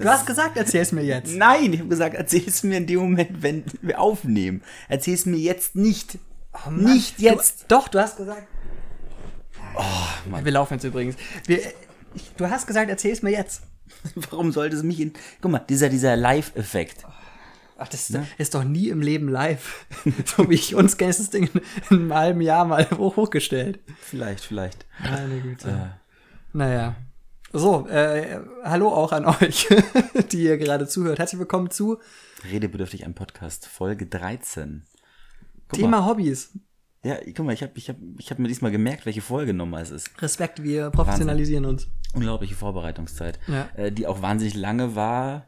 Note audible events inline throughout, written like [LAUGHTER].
Du hast gesagt, erzähl's mir jetzt. Nein, ich habe gesagt, erzähl es mir in dem Moment, wenn wir aufnehmen. Erzähl es mir jetzt nicht. Oh Mann, nicht jetzt. Du, doch, du hast gesagt. Oh, Mann. Wir laufen jetzt übrigens. Wir, du hast gesagt, erzähl's mir jetzt. [LAUGHS] Warum sollte es mich in. Guck mal, dieser, dieser Live-Effekt. Ach, das ist, ist doch nie im Leben live. [LAUGHS] so wie ich uns kenne, ist das Ding in, in einem halben Jahr mal hoch, [LAUGHS] hochgestellt. Vielleicht, vielleicht. Meine Güte. Äh, Naja. So, äh, hallo auch an [LAUGHS] euch, die ihr gerade zuhört. Herzlich willkommen zu redebedürftig ein Podcast, Folge 13. Guck Thema Mal. Hobbys. Ja, guck mal, ich habe ich hab, ich hab mir diesmal gemerkt, welche Folgenummer es ist. Respekt, wir professionalisieren uns. Unglaubliche Vorbereitungszeit, Ja. äh, die auch wahnsinnig lange war.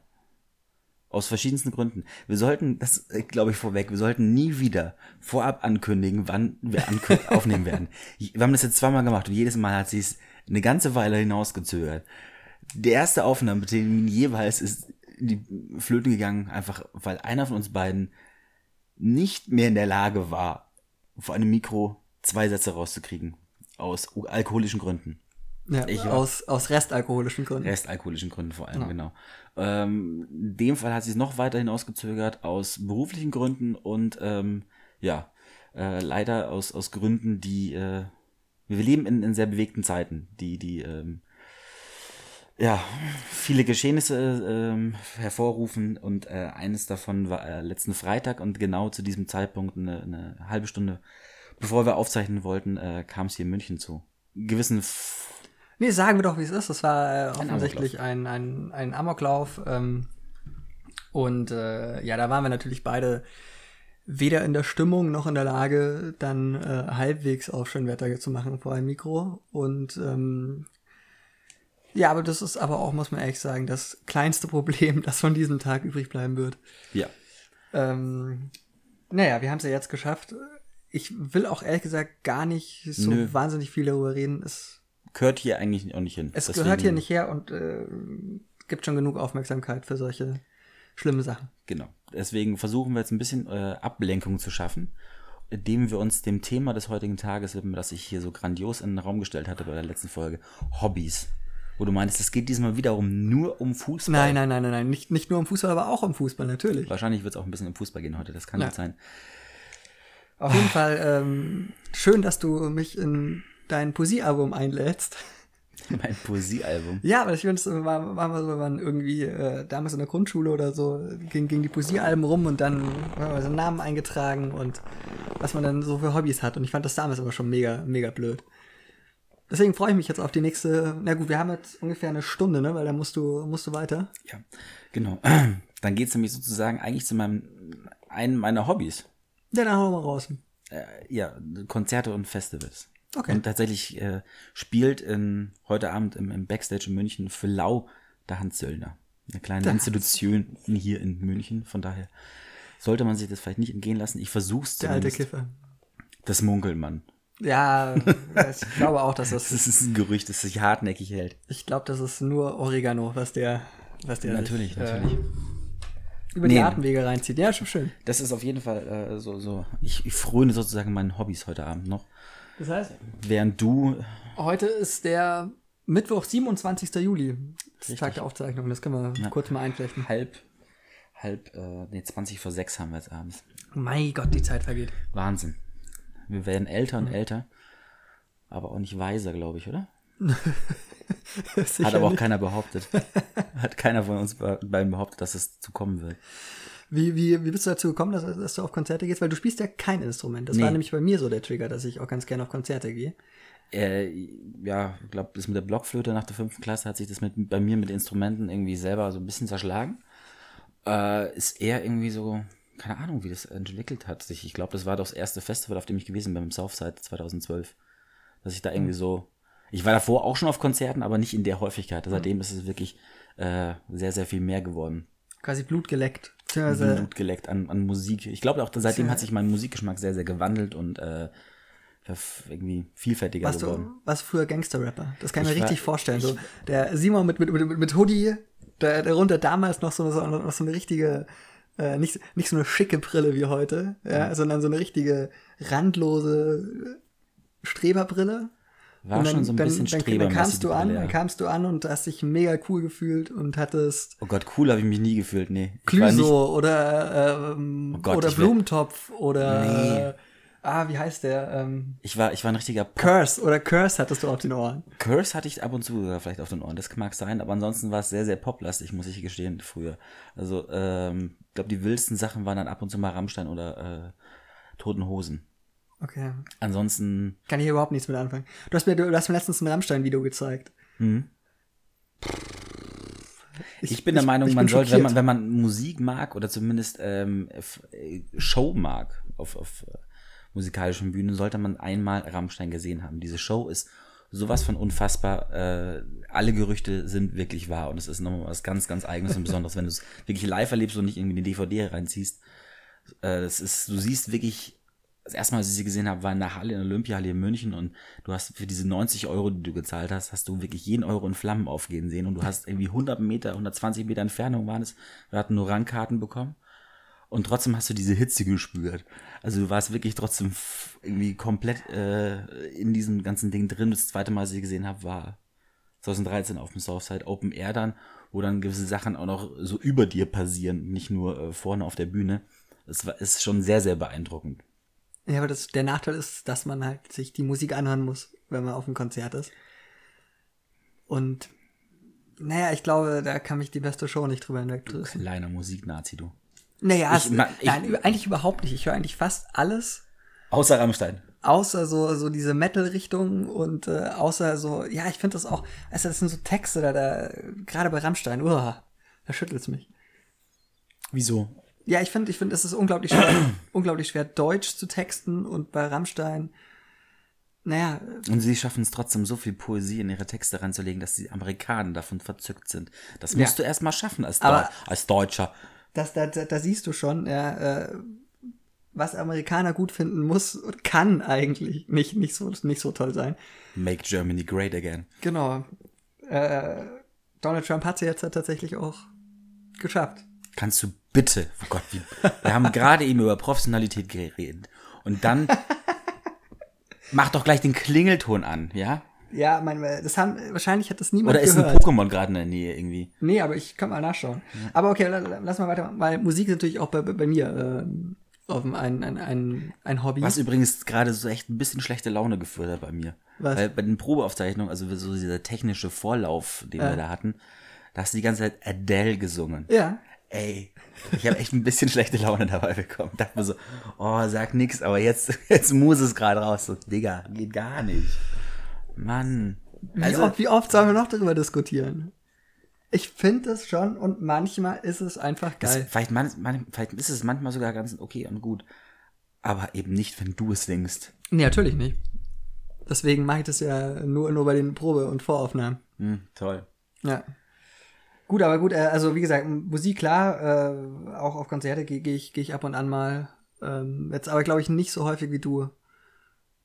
Aus verschiedensten Gründen. Wir sollten, das äh, glaube ich vorweg, wir sollten nie wieder vorab ankündigen, wann wir ankü [LAUGHS] aufnehmen werden. Wir haben das jetzt zweimal gemacht und jedes Mal hat sie es eine ganze Weile hinausgezögert. Der erste Aufnahmetermin jeweils ist in die Flöten gegangen, einfach weil einer von uns beiden nicht mehr in der Lage war, vor einem Mikro zwei Sätze rauszukriegen. Aus alkoholischen Gründen. Ja, Ich aus, aus restalkoholischen Gründen. Restalkoholischen Gründen vor allem, Ja. genau. Ähm, in dem Fall hat sie es noch weiter hinausgezögert aus beruflichen Gründen und ähm, ja, äh, leider aus, aus Gründen, die äh, wir leben in, in sehr bewegten Zeiten, die, die ähm, ja, viele Geschehnisse ähm, hervorrufen und äh, eines davon war äh, letzten Freitag und genau zu diesem Zeitpunkt eine, eine halbe Stunde bevor wir aufzeichnen wollten, äh, kam es hier in München zu gewissen F Nee, sagen wir doch, wie es ist. Das war äh, offensichtlich ein, ein, ein Amoklauf. Ähm, und äh, ja, da waren wir natürlich beide weder in der Stimmung noch in der Lage, dann äh, halbwegs auch Schönwetter zu machen vor einem Mikro. Und ähm, ja, aber das ist aber auch, muss man ehrlich sagen, das kleinste [LAUGHS] Problem, das von diesem Tag übrig bleiben wird. ja, Ähm, naja, wir haben es ja jetzt geschafft. Ich will auch ehrlich gesagt gar nicht so Nö. wahnsinnig viel darüber reden. Es gehört hier eigentlich auch nicht hin. es Deswegen- gehört hier nicht her und äh, gibt schon genug Aufmerksamkeit für solche schlimme Sachen. Genau. Deswegen versuchen wir jetzt ein bisschen äh, Ablenkung zu schaffen, indem wir uns dem Thema des heutigen Tages widmen, das ich hier so grandios in den Raum gestellt hatte bei der letzten Folge. Hobbys. Wo du meinst, es geht diesmal wiederum nur um Fußball. Nein, nein, nein, nein, nein. Nicht, nicht nur im Fußball, aber auch im Fußball, natürlich. Wahrscheinlich wird es auch ein bisschen um Fußball gehen heute, das kann Ja. gut sein. Auf jeden Fall ähm, schön, dass du mich in dein Poesiealbum einlädst. [LAUGHS] Mein Poesiealbum. Ja, aber ich finde, es war, war mal so, wenn man irgendwie äh, damals in der Grundschule oder so ging, ging die Poesiealben rum und dann war so Namen eingetragen und was man dann so für Hobbys hat. Und ich fand das damals aber schon mega, mega blöd. Deswegen freue ich mich jetzt auf die nächste. Na gut, wir haben jetzt ungefähr eine Stunde, ne? Weil da musst du, musst du weiter. Ja, genau. [CLEARS THROAT] Dann geht es nämlich sozusagen eigentlich zu meinem, einem meiner Hobbys. Ja, dann hauen wir mal raus. äh, ja, Konzerte und Festivals. Okay. Und tatsächlich äh, spielt in, heute Abend im, im Backstage in München für Lau der Hans Söllner. Eine kleine Der Institution hier in München. Von daher sollte man sich das vielleicht nicht entgehen lassen. Ich versuch's Der alte. Kiffer. Das Munkelmann. Ja, [LAUGHS] ich glaube auch, dass das. Das ist ein Gerücht, das sich hartnäckig hält. Ich glaube, das ist nur Oregano, was der, was der Natürlich, sich, natürlich. Äh, über die Nee. Atemwege reinzieht. Ja, schon schön. Das ist auf jeden Fall äh, so, so. Ich, ich fröne sozusagen meinen Hobbys heute Abend noch. Das heißt, Während du heute ist der Mittwoch, 27. Juli. Das ist. Tag der Aufzeichnung. Das können wir Ja. kurz mal einflechten. halb, halb, äh, nee, 20 vor 6 haben wir jetzt abends. Mein Gott, die Zeit vergeht. Wahnsinn. Wir werden älter und älter, aber auch nicht weiser, glaube ich, oder? [LAUGHS] Hat aber auch nicht. keiner behauptet. Hat keiner von uns be- beiden behauptet, dass es zu kommen wird. Wie, wie, wie bist du dazu gekommen, dass, dass du auf Konzerte gehst? Weil du spielst ja kein Instrument. Das Nee. war nämlich bei mir so der Trigger, dass ich auch ganz gerne auf Konzerte gehe. Äh, ja, ich glaube, das mit der Blockflöte nach der fünften Klasse hat sich das mit, bei mir mit Instrumenten irgendwie selber so ein bisschen zerschlagen. Äh, ist eher irgendwie so, keine Ahnung, wie das entwickelt hat sich. Ich glaube, das war doch das erste Festival, auf dem ich gewesen bin, im Southside 2012. Dass ich da irgendwie so, ich war davor auch schon auf Konzerten, aber nicht in der Häufigkeit. Seitdem ist es wirklich äh, sehr, sehr viel mehr geworden. Quasi Blut geleckt. Beziehungsweise, Blut geleckt an, an Musik. Ich glaube auch, seitdem hat sich mein Musikgeschmack sehr, sehr gewandelt und äh, irgendwie vielfältiger warst geworden. du, warst du früher Gangster-Rapper? Das kann ich mir war- richtig vorstellen. So, der Simon mit, mit, mit, mit Hoodie, der, darunter damals noch so, so, noch so eine richtige, äh, nicht, nicht so eine schicke Brille wie heute, ja, sondern so eine richtige randlose Streberbrille war dann, schon so ein bisschen dann, dann, dann kamst du an, dann kamst du an und hast dich mega cool gefühlt und hattest. Oh Gott, cool habe ich mich nie gefühlt, nee. Clüso oder ähm, oh Gott, oder Blumentopf oder nee. Ah, wie heißt der? Ähm, ich war, ich war ein richtiger Pop Curse oder Curse hattest du auf den Ohren. Curse hatte ich ab und zu vielleicht auf den Ohren. Das mag sein, aber ansonsten war es sehr, sehr poplastig, muss ich gestehen, früher. Also, ähm, ich glaube, die wildesten Sachen waren dann ab und zu mal Rammstein oder äh, Toten Hosen. Okay. Ansonsten. Kann ich überhaupt nichts mit anfangen. Du hast mir, du hast mir letztens ein Rammstein-Video gezeigt. Hm. Ich, ich, bin der Meinung, ich man sollte, wenn man, wenn man Musik mag oder zumindest ähm, äh, Show mag auf, auf äh, musikalischen Bühnen, sollte man einmal Rammstein gesehen haben. Diese Show ist sowas von unfassbar. Äh, alle Gerüchte sind wirklich wahr und es ist nochmal was ganz, ganz Eigenes und Besonderes, wenn du es wirklich live erlebst und nicht irgendwie eine DVD reinziehst. Äh, das ist, du siehst wirklich, das erste Mal, als ich sie gesehen habe, war in der Halle, in der Olympiahalle in München und du hast für diese 90 Euro, die du gezahlt hast, hast du wirklich jeden Euro in Flammen aufgehen sehen und du hast irgendwie 100 Meter, 120 Meter Entfernung waren es. Wir hatten nur Rangkarten bekommen und trotzdem hast du diese Hitze gespürt. Also du warst wirklich trotzdem irgendwie komplett äh, in diesem ganzen Ding drin. Das zweite Mal, als ich gesehen habe, war 2013 auf dem Southside Open Air dann, wo dann gewisse Sachen auch noch so über dir passieren, nicht nur äh, vorne auf der Bühne. Das war, ist schon sehr, sehr beeindruckend. Ja, aber das, der Nachteil ist, dass man halt sich die Musik anhören muss, wenn man auf einem Konzert ist. Und naja, ich glaube, da kann mich die beste Show nicht drüber hinwegtrösten. Kleiner Musiknazi, du. Naja, ich, es, ich, nein, eigentlich überhaupt nicht. Ich höre eigentlich fast alles. Außer Rammstein. Außer so, so diese Metal-Richtung und äh, außer so, ja, ich finde das auch, also das sind so Texte da, da gerade bei Rammstein, uah, da schüttelt's mich. Wieso? Ja, ich finde, ich finde, es ist unglaublich schwer, [CLEARS THROAT] unglaublich schwer, Deutsch zu texten und bei Rammstein, naja. Und sie schaffen es trotzdem, so viel Poesie in ihre Texte reinzulegen, dass die Amerikaner davon verzückt sind. Das musst ja. du erst mal schaffen als, Deu als Deutscher das, da, da, da siehst du schon, ja, äh, was Amerikaner gut finden muss und kann eigentlich nicht, nicht, so, nicht so toll sein. Make Germany great again. Genau. Äh, Donald Trump hat sie jetzt tatsächlich auch geschafft. Kannst du bitte, oh Gott, wie, wir haben gerade eben über Professionalität geredet. Und dann [LAUGHS] mach doch gleich den Klingelton an, ja? Ja, mein, das haben, wahrscheinlich hat das niemand Oder ist gehört. ein Pokémon gerade in der Nähe irgendwie? Nee, aber ich kann mal nachschauen. Ja. Aber okay, lass mal weiter, weil Musik ist natürlich auch bei, bei mir äh, auf ein, ein, ein, ein Hobby. Was übrigens gerade so echt ein bisschen schlechte Laune geführt hat bei mir. Was? Weil bei den Probeaufzeichnungen, also so dieser technische Vorlauf, den äh. wir da hatten, da hast du die ganze Zeit Adele gesungen. Ja. Ey, ich habe echt ein bisschen [LAUGHS] schlechte Laune dabei bekommen. Dachte mir so, oh, sag nix, aber jetzt, [LAUGHS] jetzt muss es gerade raus. So, Digga, geht gar nicht. Mann. Wie, also, oft, wie oft sollen wir noch darüber diskutieren? Ich finde es schon und manchmal ist es einfach geil. Das, vielleicht, man, man, vielleicht ist es manchmal sogar ganz okay und gut. Aber eben nicht, wenn du es singst. Nee, natürlich nicht. Deswegen mache ich das ja nur, nur bei den Probe- und Voraufnahmen. Hm, toll. Ja. Gut, aber gut, äh, also wie gesagt, Musik klar, äh, auch auf Konzerte gehe geh ich, geh ich ab und an mal. Ähm, jetzt aber, glaube ich, nicht so häufig wie du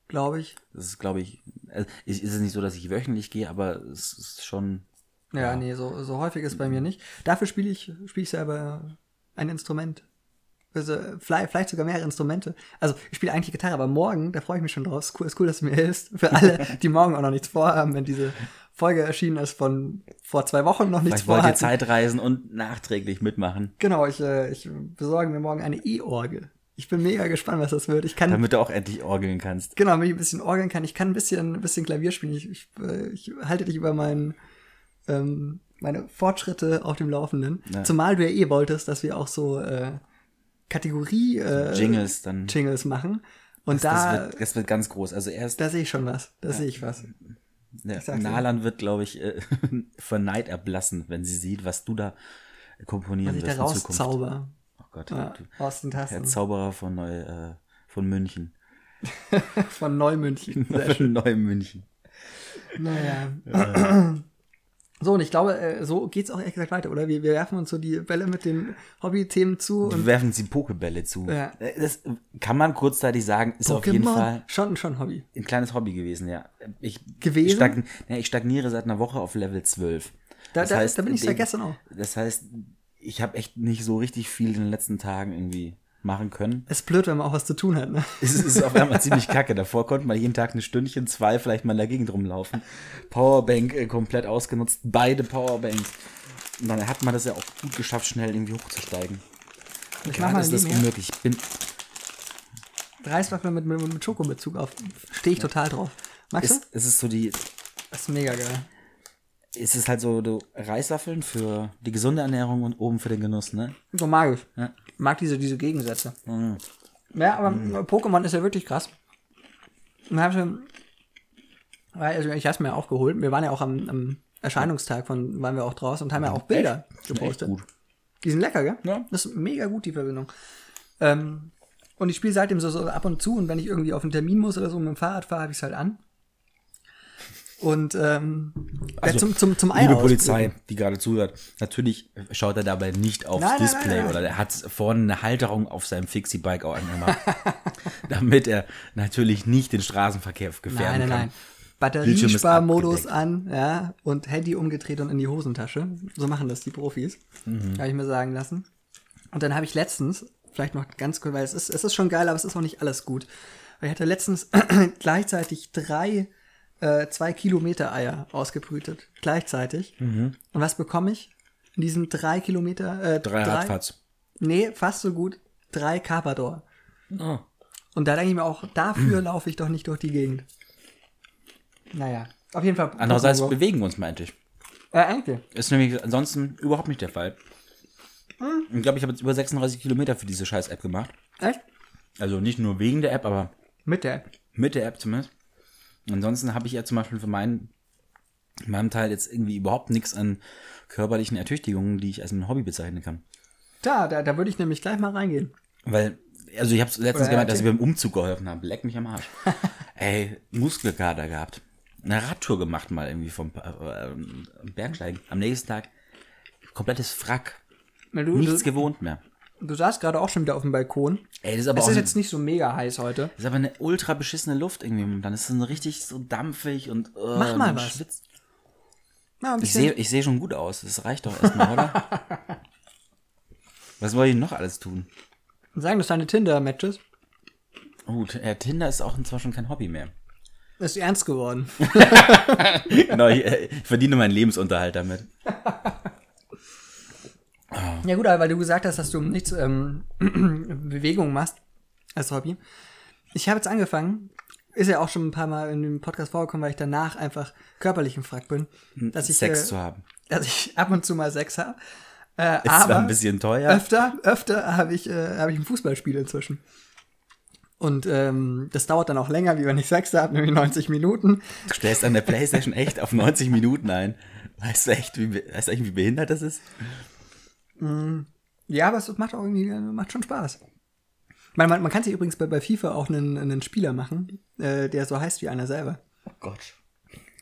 glaube ich. Das ist, glaube ich, also, ist es nicht so, dass ich wöchentlich gehe, aber es ist schon. Ja, ja. nee, so, so häufig ist bei mir nicht. Dafür spiele ich, spiele ich selber ein Instrument. Also, vielleicht, vielleicht sogar mehrere Instrumente. Also, ich spiele eigentlich Gitarre, aber morgen, da freue ich mich schon drauf. Ist cool, ist cool, dass du mir [LAUGHS] hilfst. Für alle, die morgen auch noch nichts vorhaben, wenn diese Folge erschienen ist von vor zwei Wochen noch nichts vorhaben. Ich wollte Zeitreisen und nachträglich mitmachen. Genau, ich, äh, ich besorge mir morgen eine E-Orgel. Ich bin mega gespannt, was das wird. Ich kann, Damit du auch endlich orgeln kannst. Genau, damit ich ein bisschen orgeln kann. Ich kann ein bisschen, ein bisschen Klavier spielen. Ich, ich, äh, ich halte dich über meinen, ähm, meine Fortschritte auf dem Laufenden. Ja. Zumal du ja eh wolltest, dass wir auch so äh, Kategorie äh, Jingles dann Jingles machen. Und das, da das wird, das wird ganz groß. Also erst da sehe ich schon was. Da ja. sehe ich was. Ja, Nalan wird, glaube ich, äh, [LAUGHS] von Neid erblassen, wenn sie sieht, was du da komponieren wirst. Ich da rauszauber. Gott, ja, aus den Tasten. Der Zauberer von, Neu, äh, von München. [LAUGHS] von Neumünchen. [LAUGHS] von Neumünchen. Naja. So, und ich glaube, äh, so geht's auch ehrlich gesagt weiter, oder? Wir, wir werfen uns so die Bälle mit den Hobby-Themen zu. Wir werfen uns die Pokebälle zu. Ja. Äh, das kann man kurzzeitig sagen, ist Pokémon? auf jeden Fall. Schon, schon Hobby. Ein kleines Hobby gewesen, ja. Ich, gewesen? Stagn, ja, ich stagniere seit einer Woche auf Level 12. Da, das da, heißt, da bin ich seit gestern auch. Das heißt, ich habe echt nicht so richtig viel in den letzten Tagen irgendwie machen können. Es ist blöd, wenn man auch was zu tun hat, ne? [LAUGHS] Es ist, ist auf einmal ziemlich kacke. Davor konnte man jeden Tag ein Stündchen, zwei vielleicht mal in der Gegend rumlaufen. Powerbank äh, komplett ausgenutzt, beide Powerbanks. Und dann hat man das ja auch gut geschafft, schnell irgendwie hochzusteigen. Ich mach mal ist das nebenher. unmöglich. Ich bin, Reiswaffeln mit, mit, mit Schokobezug auf. Stehe ich total drauf. Magst du? ist, es ist so die, Das ist mega geil. ist es halt so du, Reiswaffeln für die gesunde Ernährung und oben für den Genuss, ne? So mag ich. Ja. Mag diese, diese Gegensätze. Mhm. Ja, aber Pokémon ist ja wirklich krass. Also ich hab's mir auch geholt. Wir waren ja auch am, am Erscheinungstag von, waren wir auch draußen und haben ja auch Bilder Echt? Echt gepostet. gut. Die sind lecker, gell? Ja. Das ist mega gut, die Verbindung. Ähm, und ich spiele seitdem so, so ab und zu und wenn ich irgendwie auf einen Termin muss oder so mit dem Fahrrad fahre, habe ich es halt an. Und ähm, Also, zum, zum, zum Eier Liebe. Polizei, die gerade zuhört, natürlich schaut er dabei nicht aufs Nein, Display nein, nein. oder er hat vorne eine Halterung auf seinem Fixie-Bike auch angemacht, [LAUGHS] damit er natürlich nicht den Straßenverkehr gefährden Nein, nein, kann. nein. Batteriesparmodus an, ja, und Handy umgedreht und in die Hosentasche. So machen das die Profis. Mhm. Habe ich mir sagen lassen. Und dann habe ich letztens, vielleicht noch ganz kurz, weil es ist, es ist schon geil, aber es ist auch nicht alles gut. Ich hatte letztens [CLEARS THROAT] gleichzeitig drei, äh, zwei Kilometer Eier ausgebrütet. Gleichzeitig. Und was bekomme ich? In diesen drei Kilometer, äh, Mhm. Drei Radfatz. Nee, fast so gut. Drei Carpador. Oh. Und da denke ich mir auch, Mhm. dafür [CLEARS THROAT] laufe ich doch nicht durch die Gegend. Naja, auf jeden Fall. Andererseits Pokémon bewegen wir uns, meinte ich. Äh, eigentlich. Ist nämlich ansonsten überhaupt nicht der Fall. Hm. Ich glaube, ich habe jetzt über 36 Kilometer für diese scheiß App gemacht. Echt? Also nicht nur wegen der App, aber Mit der App. mit der App zumindest. Ansonsten habe ich ja zum Beispiel für meinen, in meinem Teil jetzt irgendwie überhaupt nichts an körperlichen Ertüchtigungen, die ich als ein Hobby bezeichnen kann. Da, da, da würde ich nämlich gleich mal reingehen. Weil, also ich habe letztens Oder gemeint, dass ich beim Umzug geholfen habe. Leck mich am Arsch. [LAUGHS] Ey, Muskelkater gehabt. Eine Radtour gemacht mal irgendwie vom äh, Bergsteigen. Am nächsten Tag komplettes Frack. Du, Nichts du, gewohnt mehr. Du saßt gerade auch schon wieder auf dem Balkon. Ey, das ist aber Es ist eine, jetzt nicht so mega heiß heute. das ist aber eine ultra beschissene Luft irgendwie momentan. Es ist so richtig so dampfig und äh, Mach mal was. schwitzt. Ein Ich sehe ich seh schon gut aus. Das reicht doch erstmal, oder? [LAUGHS] Was wollte ich noch alles tun? Sagen das deine Tinder-Matches? Gut, äh, Tinder ist auch zwar schon kein Hobby mehr. Ist ernst geworden. [LAUGHS] genau, ich, äh, ich verdiene meinen Lebensunterhalt damit. [LAUGHS] ja gut, aber weil du gesagt hast, dass du nichts ähm, [CLEARS THROAT] Bewegung machst als Hobby. Ich habe jetzt angefangen, ist ja auch schon ein paar Mal in dem Podcast vorgekommen, weil ich danach einfach körperlich im Frack bin, dass ich, Sex äh, zu haben. dass ich [LAUGHS] ab und zu mal Sex habe. Äh, Ist aber ein bisschen teuer. öfter, öfter habe ich, äh, habe ich ein Fußballspiel inzwischen. Und ähm, das dauert dann auch länger, wie wenn ich Sex habe, nämlich 90 Minuten. Du stellst an der Playstation echt auf 90 Minuten ein. Weißt du echt, wie, weißt du eigentlich, wie behindert das ist? Ja, aber es macht auch irgendwie, macht schon Spaß. Man, man, man kann sich übrigens bei, bei FIFA auch einen, einen Spieler machen, äh, der so heißt wie einer selber. Oh Gott.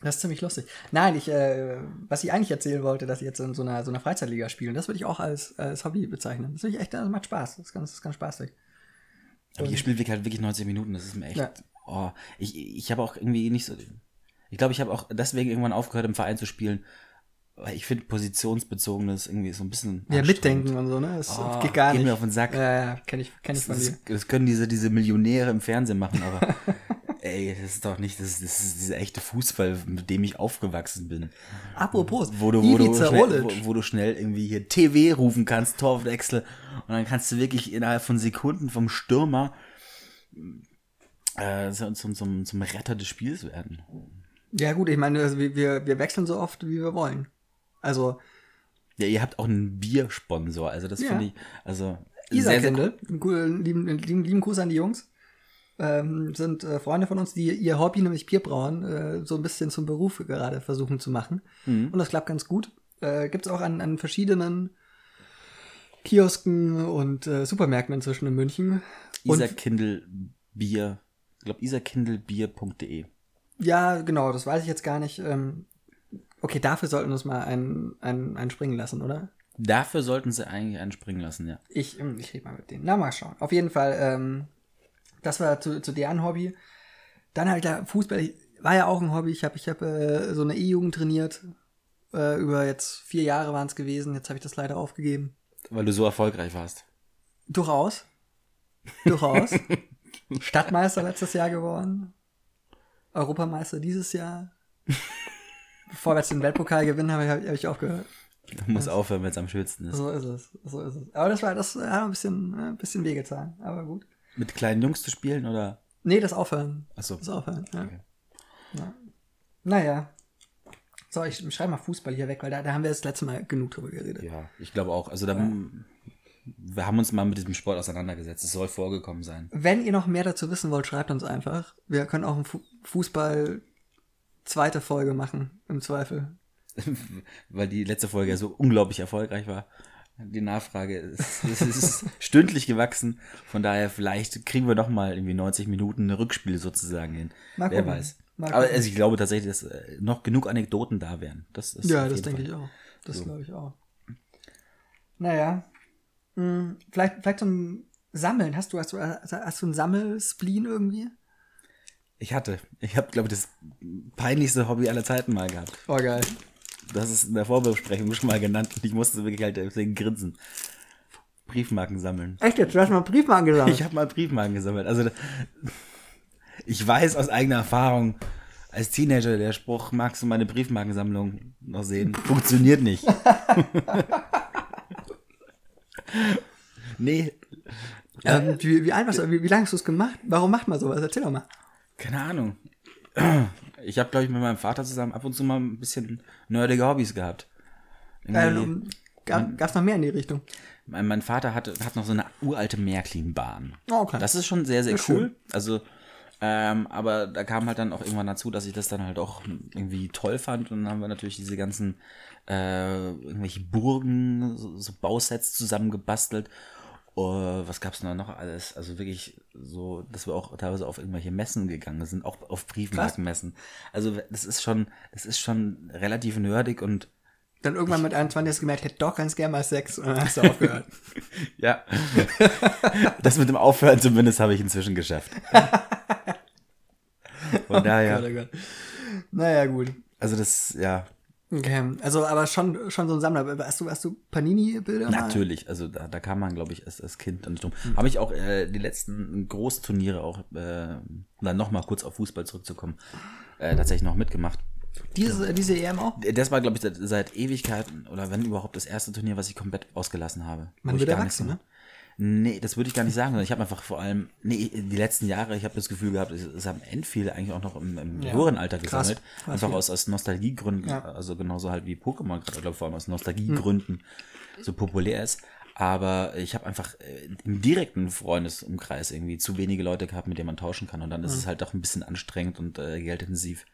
Das ist ziemlich lustig. Nein, ich, äh, was ich eigentlich erzählen wollte, dass ich jetzt in so einer, so einer Freizeitliga spiele, das würde ich auch als, als Hobby bezeichnen. Das, finde ich echt, das macht Spaß. Das ist ganz, das ist ganz spaßig. Aber ihr spielt wirklich halt wirklich 90 Minuten, das ist mir echt. Ja. Oh, ich, ich habe auch irgendwie nicht so. Ich glaube, ich habe auch deswegen irgendwann aufgehört, im Verein zu spielen, weil ich finde, positionsbezogenes irgendwie so ein bisschen. Ja, mitdenken und so, ne? Das Oh, geht gar geht nicht. mir auf den Sack. Ja, ja, kenn ich, kenn ich von dir. Das, können diese, diese Millionäre im Fernsehen machen, aber [LAUGHS] ey, das ist doch nicht, das, das ist dieser echte Fußball, mit dem ich aufgewachsen bin. Apropos, Wo du, wo, du schnell, wo, wo du schnell irgendwie hier TV rufen kannst, Torwechsel, und dann kannst du wirklich innerhalb von Sekunden vom Stürmer äh, zum, zum, zum, zum Retter des Spiels werden. Ja gut, ich meine, also wir, wir wechseln so oft, wie wir wollen. Also, Ja, ihr habt auch einen Biersponsor, also das Ja. finde ich, also sehr Isar-Kendall, lieben, lieben, lieben Gruß an die Jungs, ähm, sind äh, Freunde von uns, die ihr Hobby, nämlich Bierbrauen, äh, so ein bisschen zum Beruf gerade versuchen zu machen. Mhm. Und das klappt ganz gut. Äh, Gibt es auch an, an verschiedenen Kiosken und äh, Supermärkten inzwischen in München. Und Isar Kindle Bier, ich glaube isarkindlebier.de. ja, genau, das weiß ich jetzt gar nicht. Ähm, okay, dafür sollten wir uns mal einen, einen, einen springen lassen, oder? Dafür sollten sie eigentlich einen springen lassen, ja. Ich, ähm, ich rede mal mit denen. Na, mal schauen. Auf jeden Fall, ähm, das war zu, zu deren Hobby. Dann halt der Fußball ich- war ja auch ein Hobby. Ich habe ich hab, äh, so eine E-Jugend trainiert. Äh, über jetzt vier Jahre waren es gewesen. Jetzt habe ich das leider aufgegeben. Weil du so erfolgreich warst. Durchaus. Durchaus. Stadtmeister letztes Jahr geworden. Europameister dieses Jahr. Bevor wir jetzt den Weltpokal gewinnen, habe ich, hab ich aufgehört. Muss aufhören, wenn es am schönsten ist. So ist es. So ist es. Aber das war das hat ein bisschen, äh, ein bisschen wehgetan. Aber gut. Mit kleinen Jungs zu spielen oder? Nee, das Aufhören. Achso. Das Aufhören, ja. Okay. ja. Naja. So, ich schreibe mal Fußball hier weg, weil da, da haben wir das letzte Mal genug drüber geredet. Ja, ich glaube auch. Also da, wir haben uns mal mit diesem Sport auseinandergesetzt. Es soll vorgekommen sein. Wenn ihr noch mehr dazu wissen wollt, schreibt uns einfach. Wir können auch ein Fu Fußball zweite Folge machen, im Zweifel. [LAUGHS] Weil die letzte Folge ja so unglaublich erfolgreich war. Die Nachfrage ist, ist, ist stündlich gewachsen. Von daher, vielleicht kriegen wir noch mal irgendwie 90 Minuten ein Rückspiel sozusagen hin. Mal Wer gucken. weiß. Mal Aber also ich glaube tatsächlich, dass äh, noch genug Anekdoten da wären. Das ist Ja, das denke Fall. ich auch. Das So. glaube ich auch. Naja. Hm, vielleicht, vielleicht zum Sammeln. Hast du, hast du, hast du ein Sammelspleen irgendwie? Ich hatte, ich habe, glaube ich, das peinlichste Hobby aller Zeiten mal gehabt. Oh, geil. Das ist in der Vorbesprechung schon mal genannt und ich musste wirklich halt deswegen grinsen. Briefmarken sammeln. Echt jetzt? Du hast mal Briefmarken gesammelt? Ich habe mal Briefmarken gesammelt. Also ich weiß aus eigener Erfahrung, als Teenager der Spruch, magst du meine Briefmarkensammlung noch sehen? Funktioniert nicht. [LAUGHS] nee, ähm, wie, wie du? Wie, wie lange hast du es gemacht? Warum macht man sowas? Erzähl doch mal. Keine Ahnung. Ich habe, glaube ich, mit meinem Vater zusammen ab und zu mal ein bisschen nerdige Hobbys gehabt. Ähm, gab es noch mehr in die Richtung? Mein, mein Vater hatte, hat noch so eine uralte Märklin-Bahn. Oh, okay. Das ist schon sehr, sehr ist cool. schön. Also, ähm, aber da kam halt dann auch irgendwann dazu, dass ich das dann halt auch irgendwie toll fand. Und dann haben wir natürlich diese ganzen äh, irgendwelche Burgen, so, so Bausets zusammengebastelt. Uh, was gab's denn da noch alles? Also wirklich so, dass wir auch teilweise auf irgendwelche Messen gegangen sind, auch auf Briefmarkenmessen. Also das ist schon, das ist schon relativ nerdig und Dann irgendwann mit 21 hast du gemerkt, ich hätte doch ganz gerne mal Sex und dann hast du aufgehört. [LAUGHS] Ja. [LAUGHS] das mit dem Aufhören zumindest habe ich inzwischen geschafft. [LAUGHS] Von daher, Gott, oh Gott. Naja, gut. also das, ja, Okay, also aber schon, schon so ein Sammler. Hast du, hast du Panini-Bilder? natürlich. Also da, da kam man, glaube ich, als, als Kind dann nicht drum. Hm. Habe ich auch äh, die letzten Großturniere auch, äh, um dann nochmal kurz auf Fußball zurückzukommen, äh, tatsächlich noch mitgemacht. Diese, diese EM auch? Das war, glaube ich, seit, seit Ewigkeiten oder wenn überhaupt das erste Turnier, was ich komplett ausgelassen habe. Man wird erwachsen, ne? Nee, das würde ich gar nicht sagen. Ich habe einfach vor allem, nee, die letzten Jahre, ich habe das Gefühl gehabt, es, haben end viele eigentlich auch noch im, im Ja. höheren Alter gesammelt. Krass Einfach aus, aus Nostalgiegründen, Ja. also genauso halt wie Pokémon gerade, glaube vor allem aus Nostalgiegründen so populär ist. Aber ich habe einfach äh, im direkten Freundesumkreis irgendwie zu wenige Leute gehabt, mit denen man tauschen kann. Und dann ist es halt auch ein bisschen anstrengend und äh, geldintensiv,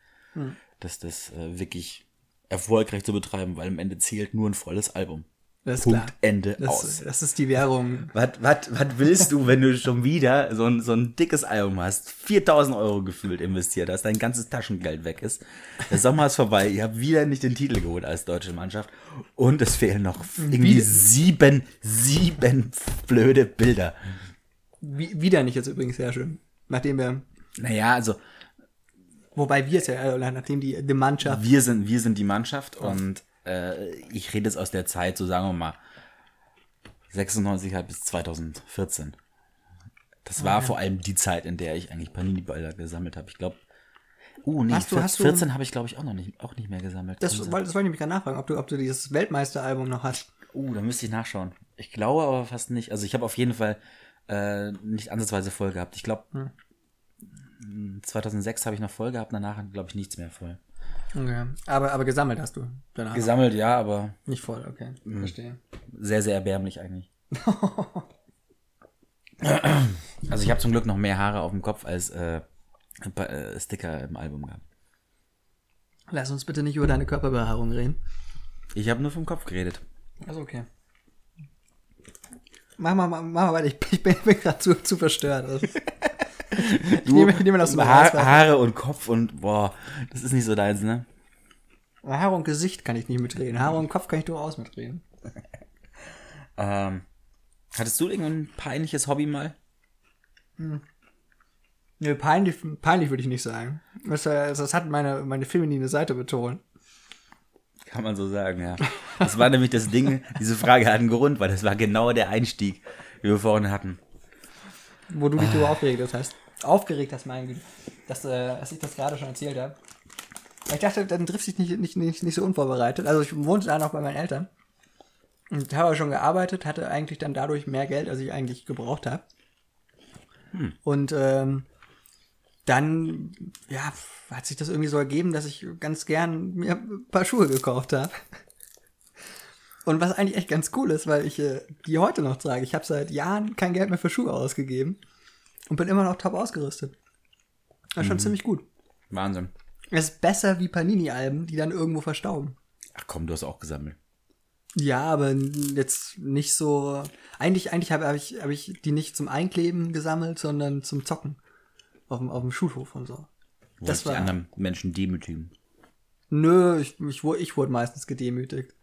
dass das äh, wirklich erfolgreich zu betreiben, weil am Ende zählt nur ein volles Album. Das ist Punkt, klar. Ende, Das, aus. das ist die Währung. Was, was, was willst du, wenn du schon wieder so ein, so ein dickes Album hast? 4000 Euro gefühlt investiert hast, dein ganzes Taschengeld weg ist. Der Sommer ist vorbei, ihr habt wieder nicht den Titel geholt als deutsche Mannschaft. Und es fehlen noch irgendwie Wie- sieben, sieben blöde Bilder. Wie, wieder nicht jetzt übrigens sehr schön. Nachdem wir, Naja, also wobei wir es ja, äh, nachdem die, die Mannschaft, wir sind, wir sind die Mannschaft und äh, ich rede jetzt aus der Zeit, so sagen wir mal, 96 halt bis 2014. Das war vor allem die Zeit, in der ich eigentlich Panini-Bilder gesammelt habe. Ich glaube, uh, nee, Hast du- hast du- 14 habe ich glaube ich auch noch nicht, auch nicht mehr gesammelt. das, das wollte ich mich gerade nachfragen, ob du, ob du dieses Weltmeisteralbum noch hast. Uh, da müsste ich nachschauen. Ich glaube aber fast nicht. Also ich habe auf jeden Fall äh, nicht ansatzweise voll gehabt. Ich glaube, Hm. 2006 habe ich noch voll gehabt, danach glaube ich nichts mehr voll. Okay. Aber, aber gesammelt hast du danach. Gesammelt, ja, aber nicht voll, okay. Hm. Verstehe. sehr, sehr erbärmlich eigentlich. [LAUGHS] also ich habe zum Glück noch mehr Haare auf dem Kopf als äh, äh, Sticker im Album gehabt. Lass uns bitte nicht über deine Körperbehaarung reden. Ich habe nur vom Kopf geredet. Also okay. Mach mal, mach mal weiter. Ich, ich bin, bin gerade zu, zu verstört. Also, [LAUGHS] [LAUGHS] ich nehme, ich nehme so mit Haar, Reißweite. Haare und Kopf und boah, das ist nicht so deins, ne? Haare und Gesicht kann ich nicht mitreden. Haare und Kopf kann ich durchaus mitreden. [LAUGHS] Ähm, hattest du irgendein peinliches Hobby mal? Nö, peinlich, peinlich würde ich nicht sagen. Das, äh, das hat meine, meine feminine Seite betont. Kann man so sagen, ja. Das war nämlich das Ding, diese Frage hat einen Grund, weil das war genau der Einstieg, den wir vorhin hatten. wo du dich darüber aufgeregt hast. Aufgeregt hast, mein Güte, dass, äh, dass ich das gerade schon erzählt habe. Ich dachte, dann trifft sich nicht, nicht, nicht, nicht so unvorbereitet. Also ich wohnte da noch bei meinen Eltern. Und habe schon gearbeitet, hatte eigentlich dann dadurch mehr Geld, als ich eigentlich gebraucht habe. Hm. Und ähm, dann, ja, hat sich das irgendwie so ergeben, dass ich ganz gern mir ein paar Schuhe gekauft habe. Und was eigentlich echt ganz cool ist, weil ich äh, die heute noch trage. Ich habe seit Jahren kein Geld mehr für Schuhe ausgegeben und bin immer noch top ausgerüstet. Das ist schon mhm. ziemlich gut. Wahnsinn. Es ist besser wie Panini-Alben, die dann irgendwo verstauben. Ach komm, du hast auch gesammelt. Ja, aber jetzt nicht so. Eigentlich, eigentlich habe hab ich, hab ich die nicht zum Einkleben gesammelt, sondern zum Zocken. Auf dem, auf dem Schulhof und so. Wo das war, die anderen Menschen demütigen. Nö, ich, ich, ich wurde meistens gedemütigt.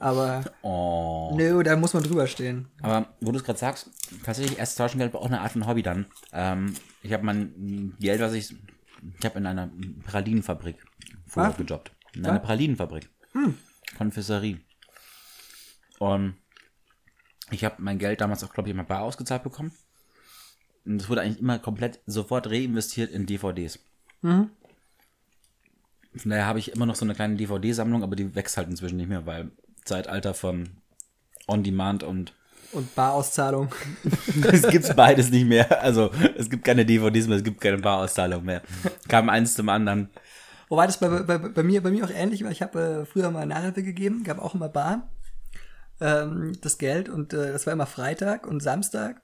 Aber oh. nö, da muss man drüber stehen. Aber wo du es gerade sagst, tatsächlich erst Taschengeld war auch eine Art von Hobby dann. Ähm, ich habe mein Geld, was ich ich habe in einer Pralinenfabrik vorher gejobbt. In einer Pralinenfabrik. Hm. Konfisserie. Und ich habe mein Geld damals auch, glaube ich, immer bar ausgezahlt bekommen. Und das wurde eigentlich immer komplett sofort reinvestiert in DVDs. Mhm. Von daher habe ich immer noch so eine kleine DVD-Sammlung, aber die wächst halt inzwischen nicht mehr, weil Zeitalter von On-Demand und und Barauszahlung. [LAUGHS] es gibt beides nicht mehr. Also es gibt keine DVDs mehr, es gibt keine Barauszahlung mehr. Kam eins zum anderen. Wobei das bei, bei, bei, mir, bei mir auch ähnlich war. Ich habe äh, früher mal Nachhilfe gegeben, gab auch immer Bar ähm, das Geld und äh, das war immer Freitag und Samstag.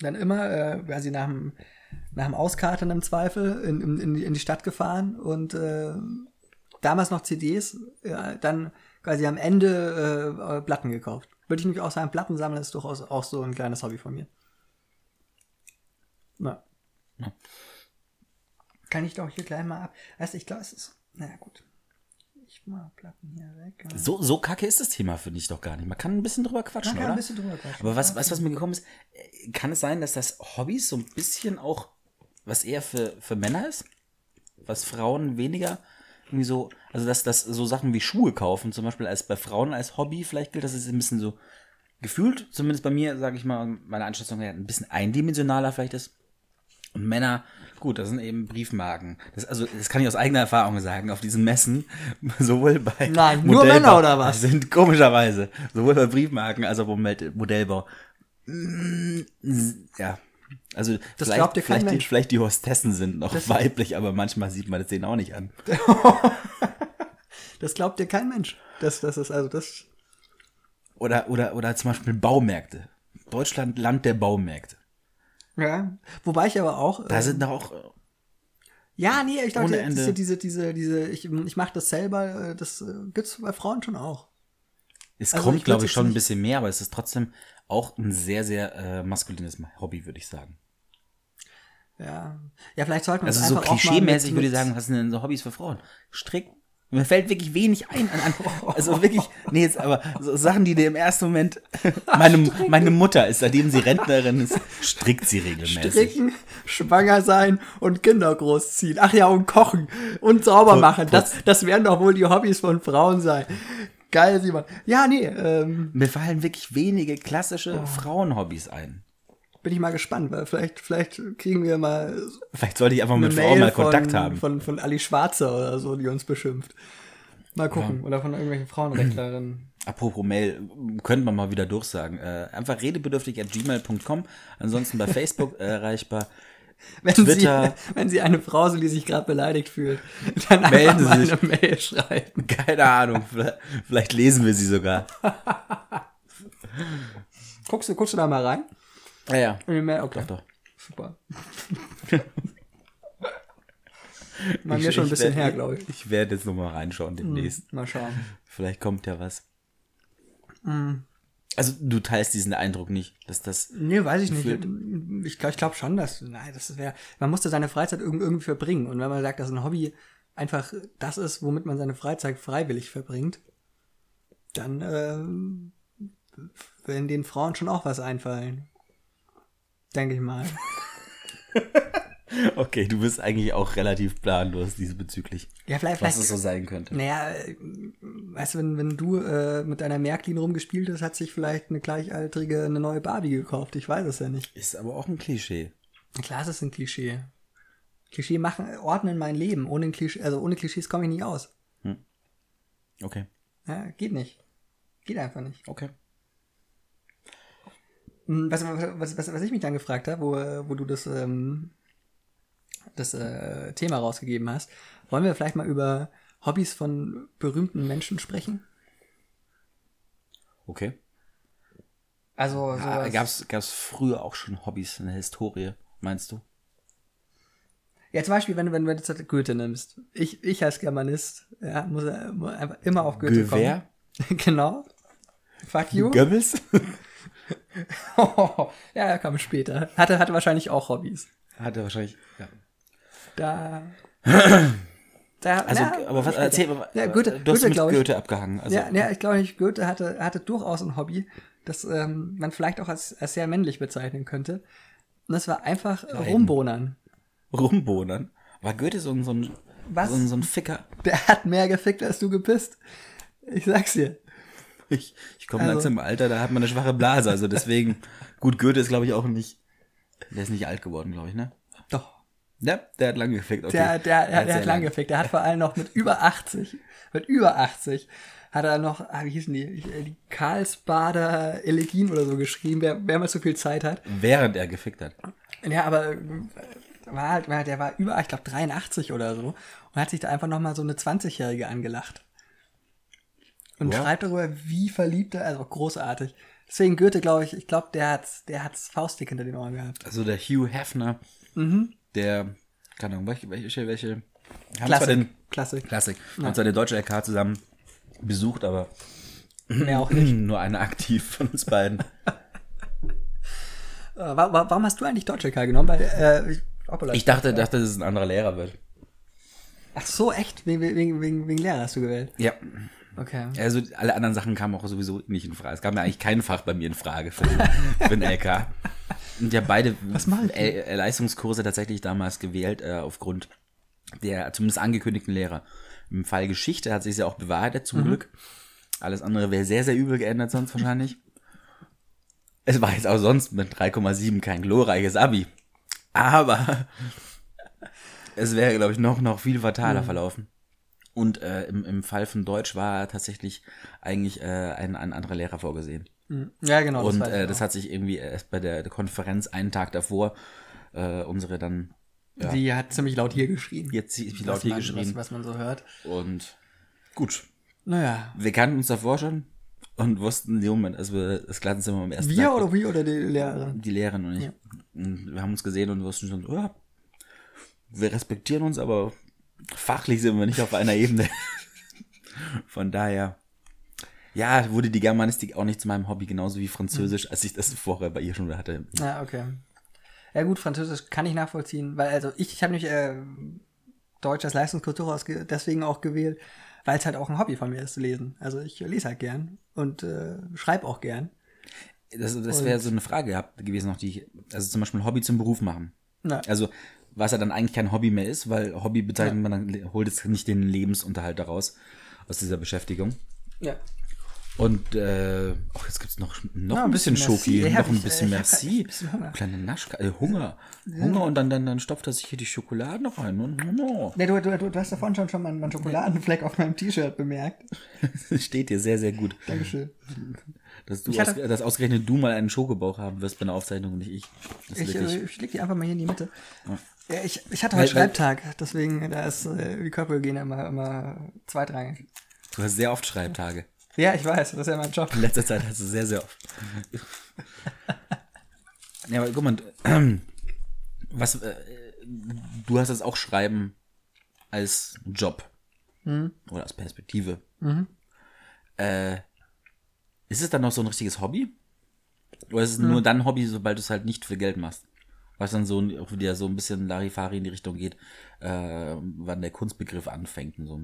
Dann immer, äh, quasi nach dem, nach dem Auskarten im Zweifel in, in, in die Stadt gefahren und äh, damals noch CDs, ja, dann quasi am Ende äh, Platten gekauft. Würde ich nämlich auch sagen, Platten sammeln ist durchaus auch so ein kleines Hobby von mir. Na. Ja. Kann ich doch hier gleich mal ab. Weißt du, ich glaube, es ist. Naja, gut. Ich mal Platten hier weg. So, so kacke ist das Thema für dich doch gar nicht. Man kann ein bisschen drüber quatschen, Man kann oder? ein bisschen drüber quatschen. Aber was, was, was mir gekommen ist, äh, kann es sein, dass das Hobbys so ein bisschen auch was eher für, für Männer ist? Was Frauen weniger irgendwie so, also dass das so Sachen wie Schuhe kaufen, zum Beispiel als bei Frauen als Hobby vielleicht gilt, das ist ein bisschen so gefühlt, zumindest bei mir, sage ich mal, meine Einschätzung her, ein bisschen eindimensionaler vielleicht ist. Und Männer, gut, das sind eben Briefmarken. Das, also, das kann ich aus eigener Erfahrung sagen, auf diesen Messen, [LAUGHS] sowohl bei Nein, nur Männer oder was? Sind komischerweise, sowohl bei Briefmarken als auch beim Modellbau. Ja, also das vielleicht, glaubt dir kein vielleicht. Die, vielleicht die Hostessen sind noch das weiblich, aber manchmal sieht man das denen auch nicht an. [LAUGHS] das glaubt dir kein Mensch. Das, das ist also das. Oder, oder, oder zum Beispiel Baumärkte. Deutschland, Land der Baumärkte. Ja, wobei ich aber auch. Da ähm, sind doch auch. Äh, ja, nee, ich glaube, diese, diese, diese, diese, ich, ich mache das selber, äh, das äh, gibt's bei Frauen schon auch. Es also kommt, glaube ich, schon ein bisschen mehr, aber es ist trotzdem auch ein sehr, sehr äh, maskulines Hobby, würde ich sagen. Ja. Ja, vielleicht sollten wir Also so klischee-mäßig würde ich sagen, was sind denn so Hobbys für Frauen? Stricken. Mir fällt wirklich wenig ein an, an [LAUGHS] also wirklich, nee, jetzt aber so Sachen, die dir im ersten Moment, [LAUGHS] meine, meine Mutter ist, seitdem sie Rentnerin ist, strickt sie regelmäßig. Stricken, schwanger sein und Kinder großziehen. Ach ja, und kochen und sauber machen. Das, das werden doch wohl die Hobbys von Frauen sein. Geil, Simon. Ja, nee. Ähm, Mir fallen wirklich wenige klassische oh. Frauenhobbys ein. Bin ich mal gespannt, weil vielleicht, vielleicht kriegen wir mal. Vielleicht sollte ich einfach mit Frauen mal Kontakt von, haben. Von, von Ali Schwarzer oder so, die uns beschimpft. Mal gucken. Ja. Oder von irgendwelchen Frauenrechtlerinnen. [CLEARS THROAT] Apropos Mail, könnte man mal wieder durchsagen. Äh, einfach redebedürftig at gmail.com. Ansonsten bei [LAUGHS] Facebook erreichbar. [LAUGHS] Wenn Twitter. Sie, wenn Sie eine Frau sind, die sich gerade beleidigt fühlt, dann melden Sie sich. eine Mail schreiben. Keine Ahnung, vielleicht lesen wir sie sogar. [LAUGHS] guckst, du, guckst du da mal rein? Ja, ja. In die Mail? Okay. Doch, doch. Super. [LAUGHS] Mal mir schon ein bisschen werd, her, glaube ich. Ich werde jetzt nochmal reinschauen demnächst. Hm, mal schauen. Vielleicht kommt ja was. Mhm. Also du teilst diesen Eindruck nicht, dass das. Nee, weiß ich nicht. Ich glaube ich glaub schon, dass. Nein, das wäre. Man musste seine Freizeit irgendwie verbringen. Und wenn man sagt, dass ein Hobby einfach das ist, womit man seine Freizeit freiwillig verbringt, dann äh, werden den Frauen schon auch was einfallen. Denke ich mal. [LAUGHS] Okay, du bist eigentlich auch relativ planlos diesbezüglich. Ja, vielleicht, was vielleicht, es so sein könnte. Naja, weißt du, wenn, wenn du äh, mit deiner Märklin rumgespielt hast, hat sich vielleicht eine Gleichaltrige eine neue Barbie gekauft. Ich weiß es ja nicht. Ist aber auch ein Klischee. Klar, es ist ein Klischee. Klischee machen, ordnen mein Leben. Ohne, Klischee, also ohne Klischees komme ich nicht aus. Okay. Ja, geht nicht. Geht einfach nicht. Okay. Hm, Was, was, was, was ich mich dann gefragt habe, wo, wo du das, ähm, das äh, Thema rausgegeben hast, wollen wir vielleicht mal über Hobbys von berühmten Menschen sprechen? Okay. Also, Ah, sowas- gab's, gab's früher auch schon Hobbys in der Historie, meinst du? ja, zum Beispiel, wenn, du- wenn du jetzt Goethe nimmst. Ich, ich als Germanist, ja, muss, muss einfach immer auf Goethe Gewehr? kommen. [LAUGHS] genau. Fuck you. Goebbels? [LAUGHS] ja, er kam später. Hatte, hatte wahrscheinlich auch Hobbys. Hatte wahrscheinlich, ja. Da. [CLEARS THROAT] da Also, na, aber was, erzähl mal, Ja, Goethe, du hast Goethe mit glaube ich. Goethe abgehangen. Also, ja, ja, ich glaube nicht, Goethe hatte, hatte durchaus ein Hobby, das ähm, man vielleicht auch als, als sehr männlich bezeichnen könnte. Und das war einfach Rumbohnern. Rumbohnern. War Goethe so ein, so ein, Was? so ein, so ein Ficker? Der hat mehr gefickt, als du gepisst. Ich sag's dir. Ich, ich komme Also- langsam im Alter, da hat man eine schwache Blase, also deswegen, gut, Goethe ist glaube ich auch nicht, der ist nicht alt geworden, glaube ich, ne? Doch. Ja, der hat lange gefickt, okay. Der, der, der, der hat lang gefickt. Der hat vor allem noch mit über 80, mit über 80, hat er noch, ah, wie hießen die, die Karlsbader Elegien oder so geschrieben, wer, wer mal so viel Zeit hat. Während er gefickt hat. Ja, aber äh, war halt, war- der war über, ich glaube, 83 oder so und hat sich da einfach nochmal so eine 20-Jährige angelacht. Und Ja. schreibt darüber, wie verliebt er, also großartig. Deswegen Goethe, glaube ich, ich glaube, der hat's, der hat's faustdick hinter den Ohren gehabt. Also der Hugh Hefner, Mhm. Der, keine Ahnung, welche, welche, welche haben zwar den, Klassik. Klassik, haben zwar den deutsche LK zusammen besucht, aber Mehr auch nicht. [LAUGHS] nur eine aktiv von uns beiden. [LAUGHS] Äh, wa- wa- warum hast du eigentlich Deutsche K genommen? Weil, äh, ich. Ich dachte, dachte, dass es ein anderer Lehrer wird. Ach so, echt? Wegen, wegen, wegen, wegen Lehrer hast du gewählt? Ja. Okay. Also alle anderen Sachen kamen auch sowieso nicht in Frage. Es kam ja eigentlich kein Fach bei mir in Frage für den, [LAUGHS] für den LK. Ja beide L- Leistungskurse tatsächlich damals gewählt, äh, aufgrund der zumindest angekündigten Lehrer. Im Fall Geschichte hat sich ja auch bewahrheitet, zum Glück. Alles andere wäre sehr, sehr übel geändert sonst wahrscheinlich. Es war jetzt auch sonst mit 3,7 kein glorreiches Abi. Aber es wäre, glaube ich, noch, noch viel fataler verlaufen. Und äh, im, im Fall von Deutsch war tatsächlich eigentlich äh, ein, ein anderer Lehrer vorgesehen. Ja, genau. Und weiß ich äh, das hat sich irgendwie erst bei der, der Konferenz einen Tag davor äh, unsere dann Die hat ziemlich laut hier geschrien. jetzt was laut hier man, geschrien. Was, was man so hört. Und gut. Naja. Wir kannten uns davor schon und wussten in dem Moment, als wir das Klassenzimmer am ersten Wir Tag, oder wie oder die Lehrerin? die Lehrerin und ich, und wir haben uns gesehen und wussten schon, oh, wir respektieren uns, aber fachlich sind wir nicht auf einer Ebene. [LAUGHS] Von daher, ja, wurde die Germanistik auch nicht zu meinem Hobby, genauso wie Französisch, als ich das vorher bei ihr schon hatte. Ja, okay. Ja gut, Französisch kann ich nachvollziehen, weil also ich, ich habe mich äh, Deutsch als Leistungskultur deswegen auch gewählt, weil es halt auch ein Hobby von mir ist zu lesen. Also ich lese halt gern und äh, schreibe auch gern. Das, das wäre so eine Frage gewesen, noch die ich, also zum Beispiel ein Hobby zum Beruf machen. Na, Also, was ja dann eigentlich kein Hobby mehr ist, weil Hobby bezeichnet man dann, holt jetzt nicht den Lebensunterhalt daraus, aus dieser Beschäftigung. ja. Und, äh, ach, jetzt gibt's noch, noch Ja, ein bisschen Merci. Schoki, Ja, noch ein bisschen äh, Merci. ein bisschen Hunger. Kleine Naschka, äh, Hunger. Hunger und dann, dann, dann stopft er sich hier die Schokolade noch rein. Und, no. Ne, du, du, du, hast davon schon schon mal einen Schokoladenfleck auf meinem T-Shirt bemerkt. [LAUGHS] Steht dir sehr, sehr gut. Dankeschön. Dass, du hatte- aus, dass ausgerechnet du mal einen Schokobauch haben wirst bei einer Aufzeichnung und nicht ich. Das Ich, wirklich, äh, ich leg die einfach mal hier in die Mitte. Ja, ich, ich hatte heute Schreibtag, deswegen da ist äh, die Körperhygiene immer, immer zweitrangig. du hast sehr oft Schreibtage. Ja, ich weiß, das ist ja mein Job. In letzter Zeit hast du sehr, sehr oft. [LAUGHS] ja, aber guck mal, [CLEARS THROAT] was, äh, du hast das auch Schreiben als Job. Oder als Perspektive. Äh, ist es dann noch so ein richtiges Hobby? Oder ist es nur dann Hobby, sobald du es halt nicht für Geld machst? Was dann so ein- auch wieder so ein bisschen Larifari in die Richtung geht, äh, wann der Kunstbegriff anfängt und so.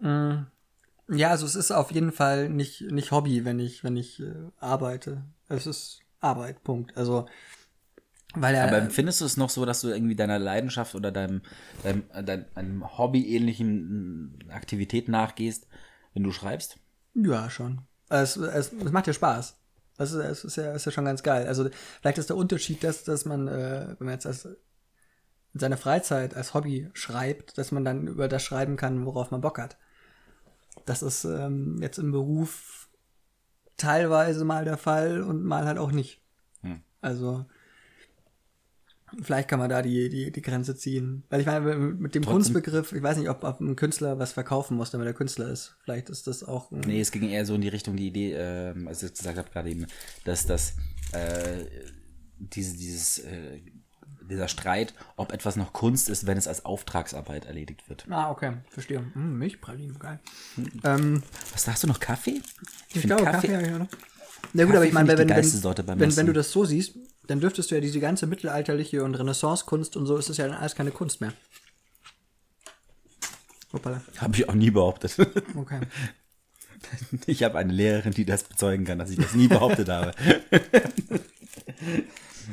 Ja, also es ist auf jeden Fall nicht, nicht Hobby, wenn ich, wenn ich äh, arbeite. Es ist Arbeit, Punkt. Also Weil er, Aber findest du es noch so, dass du irgendwie deiner Leidenschaft oder deinem, deinem, deinem, deinem Hobby-ähnlichen Aktivität nachgehst, wenn du schreibst? Ja, schon. Es, es, es macht ja Spaß. Das ist, es ist, ja, ist ja schon ganz geil. Also vielleicht ist der Unterschied, dass, dass man, äh, wenn man jetzt als, in seiner Freizeit als Hobby schreibt, dass man dann über das schreiben kann, worauf man Bock hat. Das ist ähm, jetzt im Beruf teilweise mal der Fall und mal halt auch nicht. Hm. Also vielleicht kann man da die, die, die Grenze ziehen. Weil ich meine, mit dem Trotzdem- Kunstbegriff, ich weiß nicht, ob, ob ein Künstler was verkaufen muss, damit er Künstler ist. Vielleicht ist das auch ein, Nee, es ging eher so in die Richtung, die Idee, ähm, als ich gesagt habe gerade eben, dass das äh, diese, dieses, äh, dieser Streit, ob etwas noch Kunst ist, wenn es als Auftragsarbeit erledigt wird. Ah, okay, verstehe. Hm, Milchpralinen, geil. Ähm, Was sagst du noch? Kaffee? ich find glaube, Kaffee, habe ich auch noch. Na gut, Kaffee aber ich meine, ich wenn, wenn, wenn, wenn du das so siehst, dann dürftest du ja diese ganze mittelalterliche und Renaissance-Kunst und so ist es ja dann alles keine Kunst mehr. Hoppala. Habe ich auch nie behauptet. Okay. [LAUGHS] Ich habe eine Lehrerin, die das bezeugen kann, dass ich das nie behauptet habe. [LAUGHS]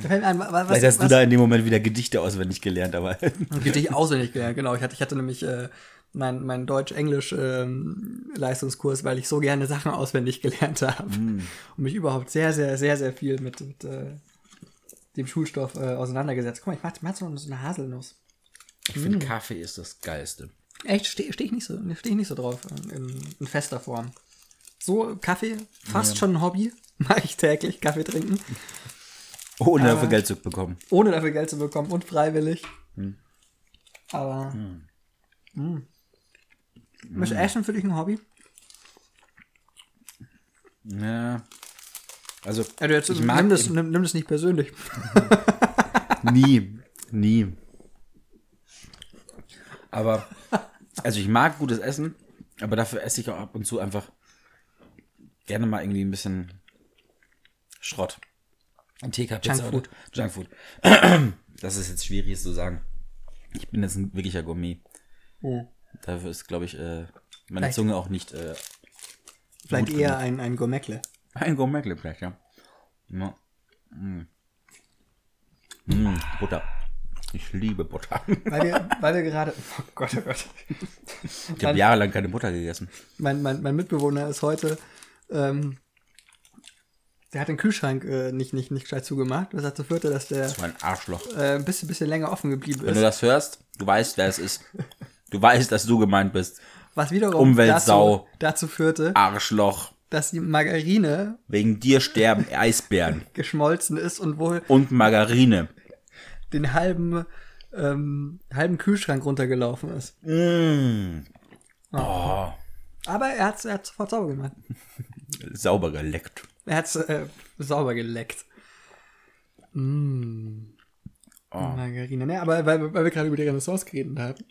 Was, Vielleicht hast du was, da in dem Moment wieder Gedichte auswendig gelernt, aber [LAUGHS] Gedicht auswendig gelernt, genau. Ich hatte, ich hatte nämlich äh, meinen mein Deutsch-Englisch-Leistungskurs, weil ich so gerne Sachen auswendig [LAUGHS] gelernt habe. Mm. Und mich überhaupt sehr, sehr, sehr, sehr viel mit, mit äh, dem Schulstoff äh, auseinandergesetzt. Guck mal, ich mach, mach so eine Haselnuss. ich finde Kaffee ist das Geilste. Echt, stehe steh ich nicht so, steh ich nicht so drauf in, in fester Form. So, Kaffee, fast schon ein Hobby. [LAUGHS] Mache ich täglich, Kaffee trinken. Ohne Aber- dafür Geld zu bekommen. ohne dafür Geld zu bekommen und freiwillig. Hm. Aber. Mm. Ist Essen für dich ein Hobby? Ja. Also, Ja, jetzt, ich mag nimm, das, nimm, nimm das nicht persönlich. [LAUGHS] nie, nie. Aber, also ich mag gutes Essen, aber dafür esse ich auch ab und zu einfach gerne mal irgendwie ein bisschen Schrott. TK Pizza Junkfood. Junkfood. [CLEARS THROAT] Das ist jetzt schwierig zu sagen. Ich bin jetzt ein wirklicher Gourmet. Dafür ist, glaube ich, äh, meine Vielleicht- Zunge auch nicht äh, Vielleicht eher ein, ein Gourmetle. ein Gourmet vielleicht, ja. ja. Mm. Mm, Butter. Ich liebe Butter. Weil wir, [LAUGHS] weil wir gerade. Oh Gott, oh Gott. Ich habe jahrelang keine Butter gegessen. Mein, mein, mein Mitbewohner ist heute. Ähm, der hat den Kühlschrank äh, nicht, nicht, nicht gescheit zugemacht. Was dazu führte, dass der Das war ein Arschloch. äh, ein bisschen, bisschen länger offen geblieben Wenn ist. du das hörst, du weißt, wer es ist. Du weißt, dass du gemeint bist. Was wiederum Umweltsau. dazu, dazu führte, Arschloch. dass die Margarine Wegen dir sterben Eisbären. [LAUGHS] geschmolzen ist und wohl Und Margarine. den halben, ähm, halben Kühlschrank runtergelaufen ist. Mm. Oh, Aber er hat es er hat's sofort sauber gemacht. sauber geleckt. Er hat es äh, sauber geleckt. Mm. Oh. Margarine. Ne, aber weil, weil wir gerade über die Renaissance geredet haben.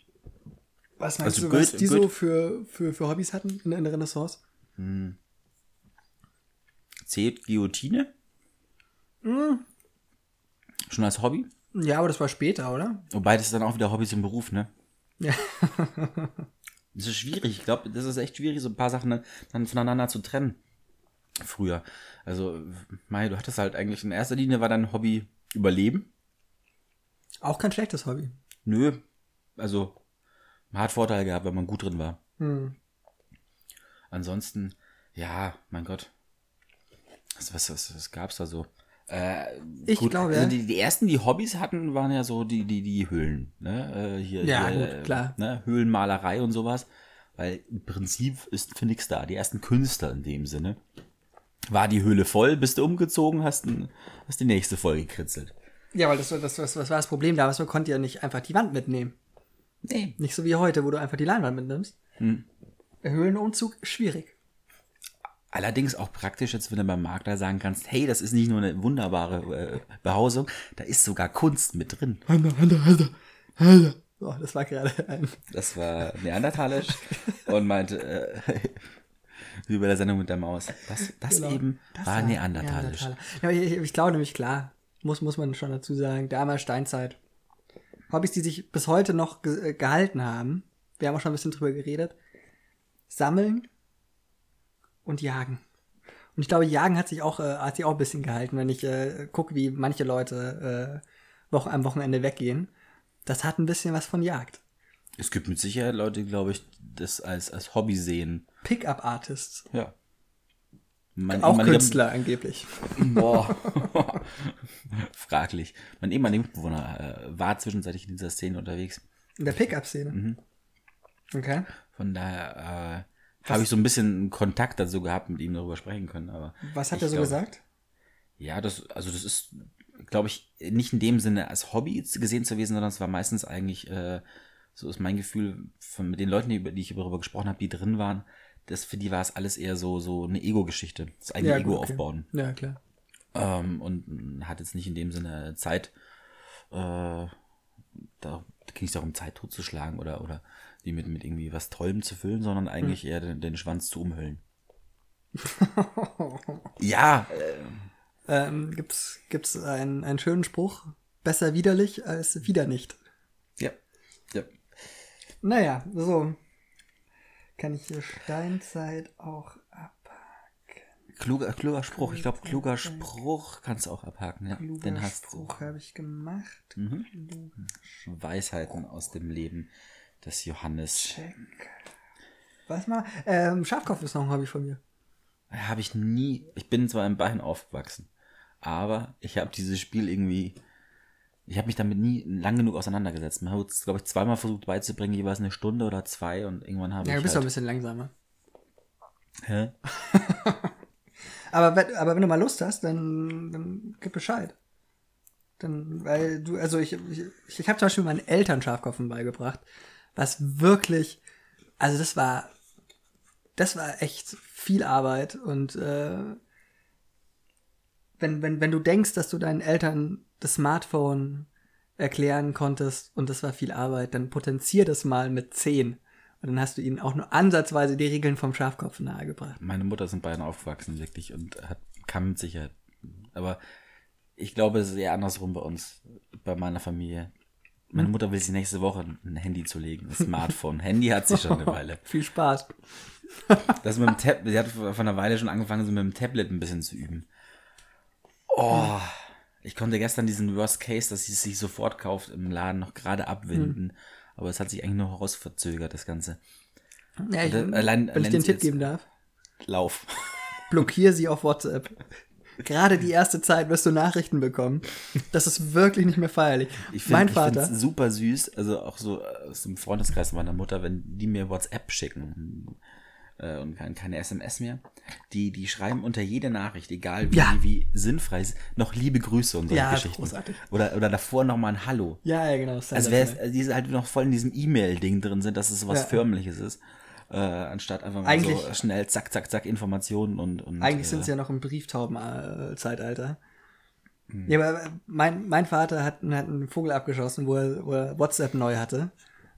Was meinst Also du, was Goethe- die so Goethe- für, für, für Hobbys hatten in, der Renaissance? Zählt Guillotine? Schon als Hobby? Ja, aber das war später, oder? Wobei das ist dann auch wieder Hobbys im Beruf, ne? Ja. Das ist schwierig. Ich glaube, das ist echt schwierig, so ein paar Sachen dann voneinander zu trennen. Früher. Also, Mai, du hattest halt eigentlich in erster Linie war dein Hobby Überleben. Auch kein schlechtes Hobby. Nö. Also, man hat Vorteile gehabt, wenn man gut drin war. Hm. Ansonsten, ja, mein Gott. Was, was, was, was gab's da so? Äh, Ich glaube, ja. also die, die ersten, die Hobbys hatten, waren ja so die, die, die Höhlen. Ne? Äh, hier, Ja, hier, gut, äh, klar. Ne? Höhlenmalerei und sowas. Weil im Prinzip ist Phoenix da, die ersten Künstler in dem Sinne. War die Höhle voll, bist du umgezogen, hast, hast die nächste voll gekritzelt. Ja, weil das, das, das, das war das Problem damals, man konnte ja nicht einfach die Wand mitnehmen. Nee. Nicht so wie heute, wo du einfach die Leinwand mitnimmst. Hm. Höhlenumzug, schwierig. Allerdings auch praktisch, jetzt wenn du beim Makler sagen kannst, hey, das ist nicht nur eine wunderbare äh, Behausung, da ist sogar Kunst mit drin. So, das war gerade ein. Das war neandertalisch und meinte, äh, [LAUGHS] wie bei der Sendung mit der Maus. Das, das Genau, eben das war neandertalisch. Neandertaler. Ja, ich, ich glaube nämlich, klar, muss, muss man schon dazu sagen, damals Steinzeit. Hobbys, die sich bis heute noch ge äh, gehalten haben, wir haben auch schon ein bisschen drüber geredet, sammeln und jagen. Und ich glaube, Jagen hat sich auch, äh, hat sich auch ein bisschen gehalten, wenn ich äh, gucke, wie manche Leute äh, Woche, am Wochenende weggehen. Das hat ein bisschen was von Jagd. Es gibt mit Sicherheit Leute, glaube ich, das als, als Hobby sehen. Pickup-Artists. Ja. Mein auch Künstler angeblich. Boah. [LAUGHS] Fraglich. Mein ehemaliger Mitbewohner äh, war zwischenzeitlich in dieser Szene unterwegs. In der Pickup-Szene? Mhm. Okay. Von daher äh, habe ich so ein bisschen Kontakt dazu gehabt, mit ihm darüber sprechen können. Aber Was hat er so glaub, gesagt? Ja, das, also das ist, glaube ich, nicht in dem Sinne als Hobby gesehen zu gewesen, sondern es war meistens eigentlich, äh, so ist mein Gefühl, von mit den Leuten, die, die ich darüber gesprochen habe, die drin waren, das für die war es alles eher so, so eine Ego-Geschichte. Das eigene ja, Ego okay. aufbauen. Ja, klar. Ähm, und hat jetzt nicht in dem Sinne Zeit, äh, da ging es darum, Zeit totzuschlagen oder, oder die mit, mit irgendwie was Tollem zu füllen, sondern eigentlich hm. eher den, den Schwanz zu umhüllen. [LAUGHS] ja. Äh, ähm, gibt's gibt's einen, einen schönen Spruch? Besser widerlich als wieder nicht. Ja. Ja. Naja, so kann ich hier Steinzeit auch abhaken. Kluger, kluger Spruch. Ich glaube, kluger Spruch kannst du auch abhaken. Ja, kluger den hast Spruch habe ich gemacht. Mhm. Weisheiten aus dem Leben des Johannes. Check. Was mal? Ähm, Schafkopf ist noch ein Hobby von mir. Habe ich nie. Ich bin zwar im Bein aufgewachsen, aber ich habe dieses Spiel irgendwie ich habe mich damit nie lang genug auseinandergesetzt. Man hat es, glaube ich, zweimal versucht beizubringen, jeweils eine Stunde oder zwei und irgendwann habe ich. Ja, du bist halt... ein bisschen langsamer. Hä? [LAUGHS] aber, wenn, aber wenn du mal Lust hast, dann, dann gib Bescheid. Dann, weil du, also ich, ich, ich habe zum Beispiel meinen Eltern Schafkopfen beigebracht, was wirklich, also das war, das war echt viel Arbeit und äh, wenn, wenn, wenn du denkst, dass du deinen Eltern das Smartphone erklären konntest und das war viel Arbeit, dann potenzier das mal mit 10. Und dann hast du ihnen auch nur ansatzweise die Regeln vom Schafkopf nahegebracht. Meine Mutter sind beiden aufgewachsen, wirklich, und hat, kam mit Sicherheit. Aber ich glaube, es ist eher andersrum bei uns, bei meiner Familie. Meine hm. Mutter will sich nächste Woche ein Handy zulegen, ein Smartphone. Handy hat sie schon eine Weile. [LAUGHS] Viel Spaß. [LAUGHS] das mit dem Tab sie hat vor einer Weile schon angefangen, so mit dem Tablet ein bisschen zu üben. Oh, ich konnte gestern diesen Worst Case, dass sie es sich sofort kauft, im Laden noch gerade abwenden. Hm. Aber es hat sich eigentlich noch rausverzögert, das Ganze. Ja, ich, da, allein, wenn ich dir einen Tipp geben darf. Lauf. [LAUGHS] Blockier sie auf WhatsApp. Gerade die erste Zeit wirst du Nachrichten bekommen. Das ist wirklich nicht mehr feierlich. Ich find, mein Vater. Ich super süß, also auch so aus dem Freundeskreis meiner Mutter, wenn die mir WhatsApp schicken äh, und kein, keine SMS mehr. Die, die schreiben unter jede Nachricht, egal wie, ja. wie sinnfrei ist, noch liebe Grüße und solche ja, Geschichten. Großartig. Oder, oder davor nochmal ein Hallo. Ja, ja, genau. Also wäre es, die halt noch voll in diesem E-Mail-Ding drin sind, dass es was ja. Förmliches ist. Äh, anstatt einfach mal eigentlich, so schnell zack, zack, zack Informationen und. und eigentlich äh, sind sie ja noch im Brieftauben-Zeitalter. Hm. Ja, aber mein, mein Vater hat, hat einen Vogel abgeschossen, wo er, wo er WhatsApp neu hatte.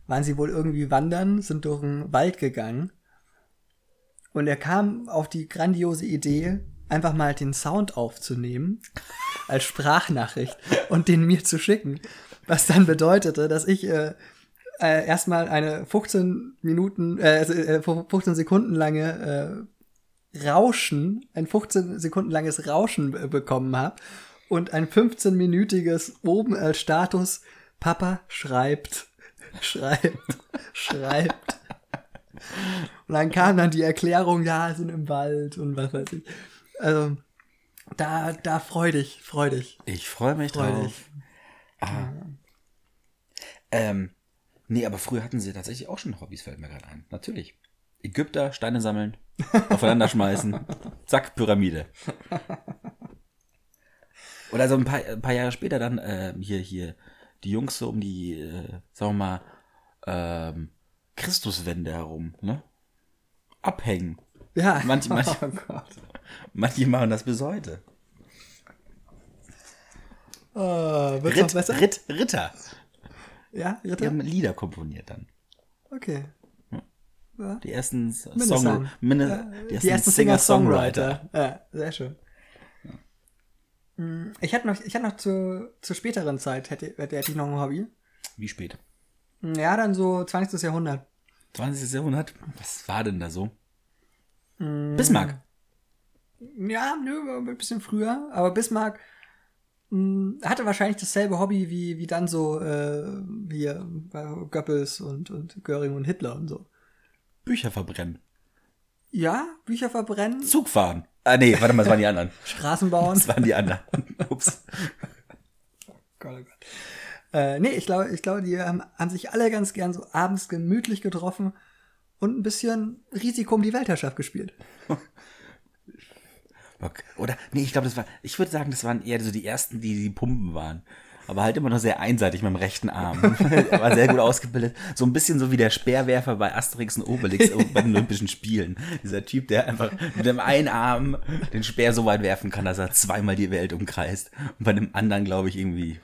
Waren sie wohl irgendwie wandern, sind durch den Wald gegangen und er kam auf die grandiose Idee, einfach mal den Sound aufzunehmen [LAUGHS] als Sprachnachricht und den mir zu schicken. Was dann bedeutete, dass ich äh, äh, erstmal eine 15 Minuten, äh, 15 äh, Sekunden lange äh, Rauschen, ein 15 Sekunden langes Rauschen bekommen habe und ein 15-minütiges oben als Status Papa schreibt, [LAUGHS] schreibt, schreibt. Und dann kam dann die Erklärung, ja, sind im Wald und was weiß ich. Also, da, da freu dich, freu dich. Ich freue mich freu drauf. Dich. Ah. Ähm, nee, aber früher hatten sie tatsächlich auch schon Hobbys, fällt mir gerade ein. Natürlich. Ägypter, Steine sammeln, [LAUGHS] aufeinander schmeißen, zack, Pyramide. Oder so ein paar, ein paar Jahre später dann äh, hier, hier, die Jungs so um die, äh, sagen wir mal, ähm, Christuswände herum, ne? Abhängen. Ja. Manche, manche, [LAUGHS] oh Gott. manche machen das bis heute. Oh, Ritt? Ritt, Ritter. Ja, Ritter. Die haben Lieder komponiert dann. Okay. Ja. Die ersten Song, Min ja, die ersten, ersten Singer-Songwriter. ja, sehr schön. Hm, ich hatte noch, ich hatte noch zu, zur späteren Zeit, hätte, hätte ich noch ein Hobby. Wie spät? Ja, dann so 20. Jahrhundert. 20. Jahrhundert? Was war denn da so? Mm. Bismarck. Ja, nö, ein bisschen früher. Aber Bismarck mh, hm, hatte wahrscheinlich dasselbe Hobby wie, wie dann so äh, hier Goebbels und, und Göring und Hitler und so. Bücher verbrennen. Ja, Bücher verbrennen. Zug fahren. Ah, nee, warte mal, das waren die anderen. Straßen bauen. Das waren die anderen. Ups. Gott, oh Gott. Äh, nee, ich glaube, ich glaube, die haben, haben sich alle ganz gern so abends gemütlich getroffen und ein bisschen Risiko um die Weltherrschaft gespielt. [LAUGHS] Okay. Oder, nee, ich glaube, das war, ich würde sagen, das waren eher so die ersten, die die Pumpen waren. Aber halt immer noch sehr einseitig mit dem rechten Arm. [LAUGHS] war sehr gut ausgebildet. So ein bisschen so wie der Speerwerfer bei Asterix und Obelix [LAUGHS] bei den Olympischen Spielen. Dieser Typ, der einfach mit dem einen Arm den Speer so weit werfen kann, dass er zweimal die Welt umkreist. Und bei dem anderen, glaube ich, irgendwie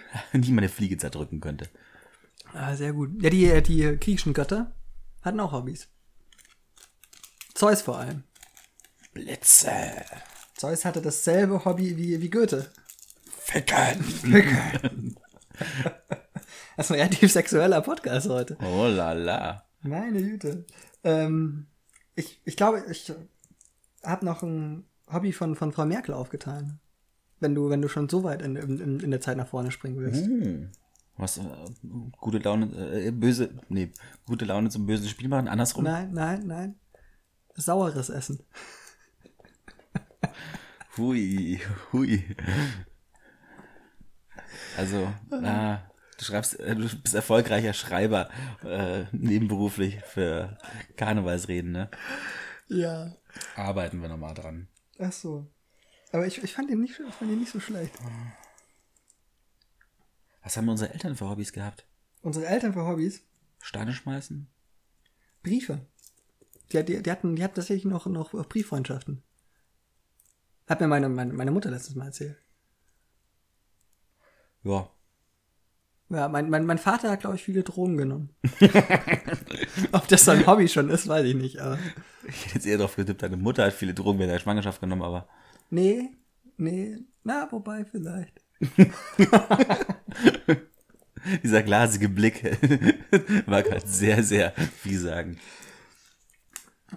[LAUGHS] nicht mal eine Fliege zerdrücken könnte. Ah, sehr gut. Ja, die, die griechischen Götter hatten auch Hobbys. Zeus vor allem. Blitze. Zeus hatte dasselbe Hobby wie, wie Goethe. Ficken. Ficken. [LAUGHS] das ist ein relativ sexueller Podcast heute. Oh la la. Meine Güte. Ähm, ich, ich glaube, ich habe noch ein Hobby von, von Frau Merkel aufgetan. Wenn du, wenn du schon so weit in, in, in der Zeit nach vorne springen willst. Hm. Was, äh, gute Laune, äh, böse, nee, gute Laune zum bösen Spiel machen, andersrum? Nein, nein, nein. Saueres Essen. [LAUGHS] hui, hui. Also, ah, du schreibst, äh, du bist erfolgreicher Schreiber äh, nebenberuflich für Karnevalsreden, ne? Ja. Arbeiten wir nochmal dran. Ach so. Aber ich, ich fand ihn nicht, fand ihn nicht so schlecht. Was haben unsere Eltern für Hobbys gehabt? Unsere Eltern für Hobbys? Steine schmeißen? Briefe. Die, die, die, hatten, die hatten tatsächlich noch, noch Brieffreundschaften. Hat mir meine, meine, meine Mutter letztes Mal erzählt. Ja. Ja, mein, mein, mein Vater hat, glaube ich, viele Drogen genommen. [LAUGHS] Ob das sein Hobby schon ist, weiß ich nicht. Aber. Ich hätte jetzt eher darauf getippt, deine Mutter hat viele Drogen während der Schwangerschaft genommen, aber. Nee, nee, na, wobei vielleicht. [LAUGHS] Dieser glasige Blick [LAUGHS] war gerade sehr, sehr vielsagend.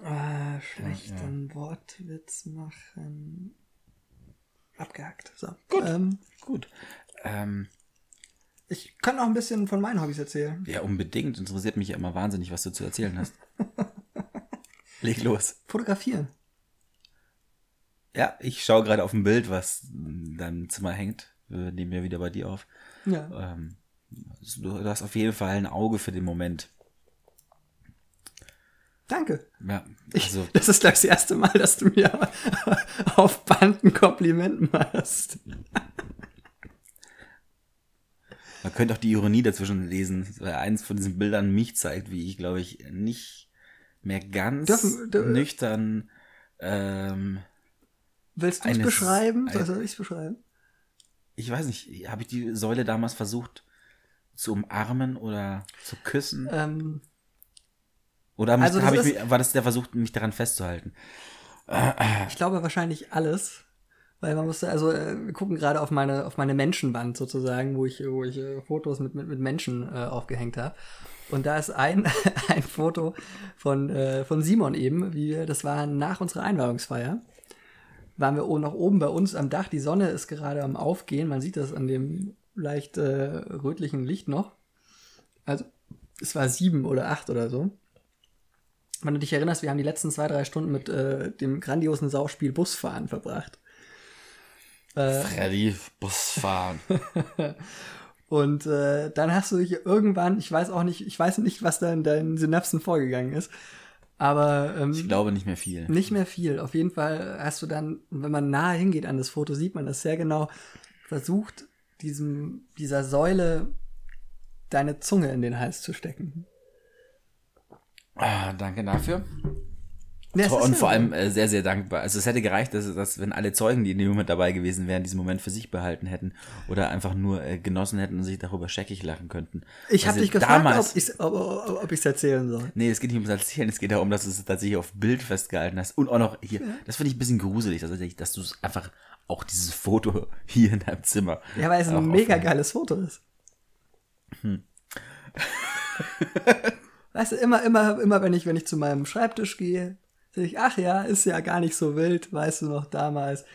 Ah, schlechten ja. Wortwitz machen. Abgehackt. So. Gut. Ähm, gut. Ähm, ich kann noch ein bisschen von meinen Hobbys erzählen. Ja, unbedingt. Interessiert mich ja immer wahnsinnig, was du zu erzählen hast. [LAUGHS] Leg los. Fotografieren. Ja, ich schaue gerade auf ein Bild, was in deinem Zimmer hängt. Wir nehmen ja wieder bei dir auf. Ja. Ähm, du hast auf jeden Fall ein Auge für den Moment. Danke. Ja, also. Ich, das ist gleich das erste Mal, dass du mir [LAUGHS] auf Band ein Kompliment machst. [LAUGHS] Man könnte auch die Ironie dazwischen lesen, weil eins von diesen Bildern mich zeigt, wie ich, glaube ich, nicht mehr ganz dürfen, dürfen, nüchtern ähm, Willst du es beschreiben? Soll ich es beschreiben? Ich weiß nicht, habe ich die Säule damals versucht zu umarmen oder zu küssen? Ähm, oder mich, also ich mich, war das der Versuch, mich daran festzuhalten? Ich glaube wahrscheinlich alles. Weil man musste, also äh, wir gucken gerade auf meine, auf meine Menschenwand sozusagen, wo ich, wo ich äh, Fotos mit, mit, mit Menschen äh, aufgehängt habe. Und da ist ein, [LAUGHS] ein Foto von, äh, von Simon eben, wie das war nach unserer Einweihungsfeier waren wir noch oben bei uns am Dach. Die Sonne ist gerade am Aufgehen. Man sieht das an dem leicht äh, rötlichen Licht noch. Also, es war sieben oder acht oder so. Wenn du dich erinnerst, wir haben die letzten zwei, drei Stunden mit äh, dem grandiosen Sauspiel Busfahren verbracht. Äh, Freddy, Busfahren. [LAUGHS] Und äh, dann hast du dich irgendwann, ich weiß auch nicht, ich weiß nicht, was da in deinen Synapsen vorgegangen ist, aber ähm, ich glaube nicht mehr viel. Nicht mehr viel. Auf jeden Fall hast du dann, wenn man nahe hingeht an das Foto, sieht man das sehr genau, versucht, diesem, dieser Säule deine Zunge in den Hals zu stecken. Ah, danke dafür. Ja, und vor allem äh, sehr, sehr dankbar. Also es hätte gereicht, dass, dass wenn alle Zeugen, die in dem Moment dabei gewesen wären, diesen Moment für sich behalten hätten oder einfach nur äh, genossen hätten und sich darüber scheckig lachen könnten. Ich habe dich gefragt, ob ich es ob, ob erzählen soll. Nee, es geht nicht ums Erzählen, es geht darum, dass du es tatsächlich auf Bild festgehalten hast. Und auch noch hier, ja. das finde ich ein bisschen gruselig, dass, dass du es einfach auch dieses Foto [LAUGHS] hier in deinem Zimmer. Ja, weil es ein mega geiles Foto ist. Hm. Weißt du, immer, immer, immer, wenn ich, wenn ich zu meinem Schreibtisch gehe, Ich, ach ja, ist ja gar nicht so wild, weißt du noch damals.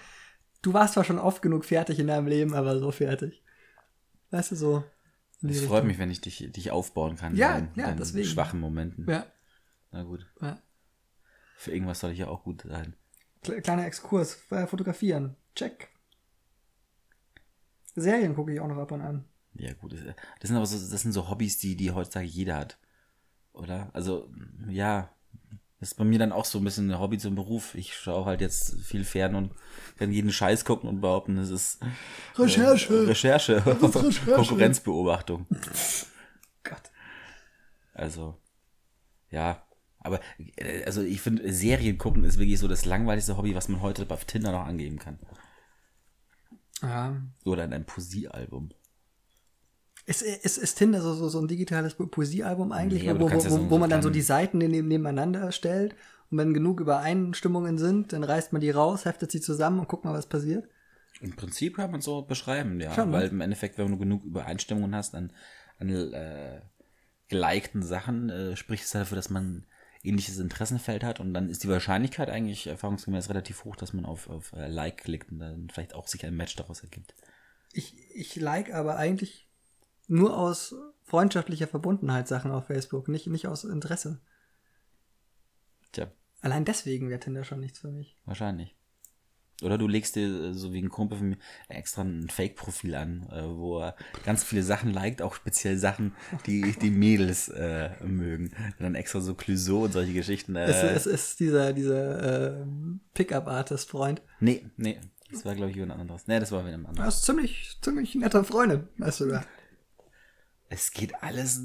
Du warst zwar schon oft genug fertig in deinem Leben, aber so fertig. Weißt du, so. Es freut mich, wenn ich dich, dich aufbauen kann. Ja, in ja, deinen deswegen. schwachen Momenten. Ja. Na gut. ja. Für irgendwas soll ich ja auch gut sein. Kle- Kleiner Exkurs. Äh, Fotografieren. Check. Serien gucke ich auch noch ab und an. Ja, gut. Das das sind aber so, das sind so Hobbys, die, die heutzutage jeder hat. Oder? Also, ja. Das ist bei mir dann auch so ein bisschen ein Hobby zum Beruf. Ich schaue halt jetzt viel fern und kann jeden Scheiß gucken und behaupten, es ist Recherche. Äh, Recherche. [LAUGHS] Recherche. Konkurrenzbeobachtung. Gott. Also, ja. Aber, äh, also ich finde, Serien gucken ist wirklich so das langweiligste Hobby, was man heute auf Tinder noch angeben kann. Ja. Oder in einem Poesiealbum. Ist, ist, ist Tinder so, so, so ein digitales Po- Poesiealbum eigentlich, Nee, wo, wo, wo, wo man dann so die Seiten neben, nebeneinander stellt und wenn genug Übereinstimmungen sind, dann reißt man die raus, heftet sie zusammen und guckt mal, was passiert? Im Prinzip kann man so beschreiben, ja. Schon, ne? weil im Endeffekt, wenn du genug Übereinstimmungen hast an, an äh, gelikten Sachen, äh, spricht es dafür, dass man ähnliches Interessenfeld hat und dann ist die Wahrscheinlichkeit eigentlich erfahrungsgemäß relativ hoch, dass man auf, auf äh, Like klickt und dann vielleicht auch sich ein Match daraus ergibt. Ich, ich like aber eigentlich nur aus freundschaftlicher Verbundenheit Sachen auf Facebook, nicht, nicht aus Interesse. Tja, Allein deswegen wäre Tinder schon nichts für mich. wahrscheinlich. Oder du legst dir, äh, so wie ein Kumpel von mir, extra ein Fake-Profil an, äh, wo er ganz viele Sachen liked, auch speziell Sachen, die die Mädels äh, mögen. Und dann extra so Clouseau und solche Geschichten. Äh, Es, es ist dieser, dieser äh, Pickup-Artist-Freund. Nee, nee. Das war, glaube ich, jemand anderes. Nee, das war wieder ein anderes. Das ist ziemlich, ziemlich netter Freundin, weißt du da. Es geht alles.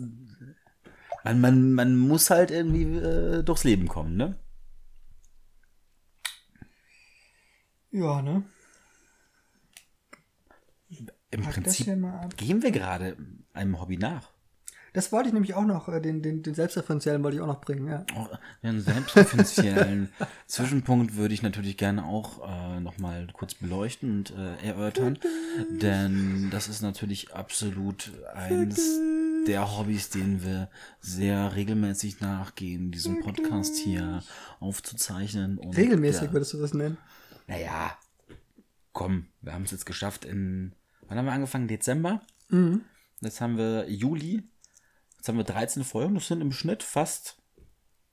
Man, man, man muss halt irgendwie äh, durchs Leben kommen, ne? Ja, ne? Im Prinzip gehen wir gerade einem Hobby nach. Das wollte ich nämlich auch noch, äh, den, den, den selbstreferenziellen wollte ich auch noch bringen, ja. Oh, einen selbstreferenziellen [LAUGHS] Zwischenpunkt würde ich natürlich gerne auch äh, nochmal kurz beleuchten und äh, erörtern, denn das ist natürlich absolut eines der Hobbys, denen wir sehr regelmäßig nachgehen, diesen Podcast hier aufzuzeichnen. Und Regelmäßig der, würdest du das nennen. Naja, komm, wir haben es jetzt geschafft in, wann haben wir angefangen? Dezember? Jetzt haben wir Juli. Jetzt haben wir 13 Folgen. Das sind im Schnitt fast,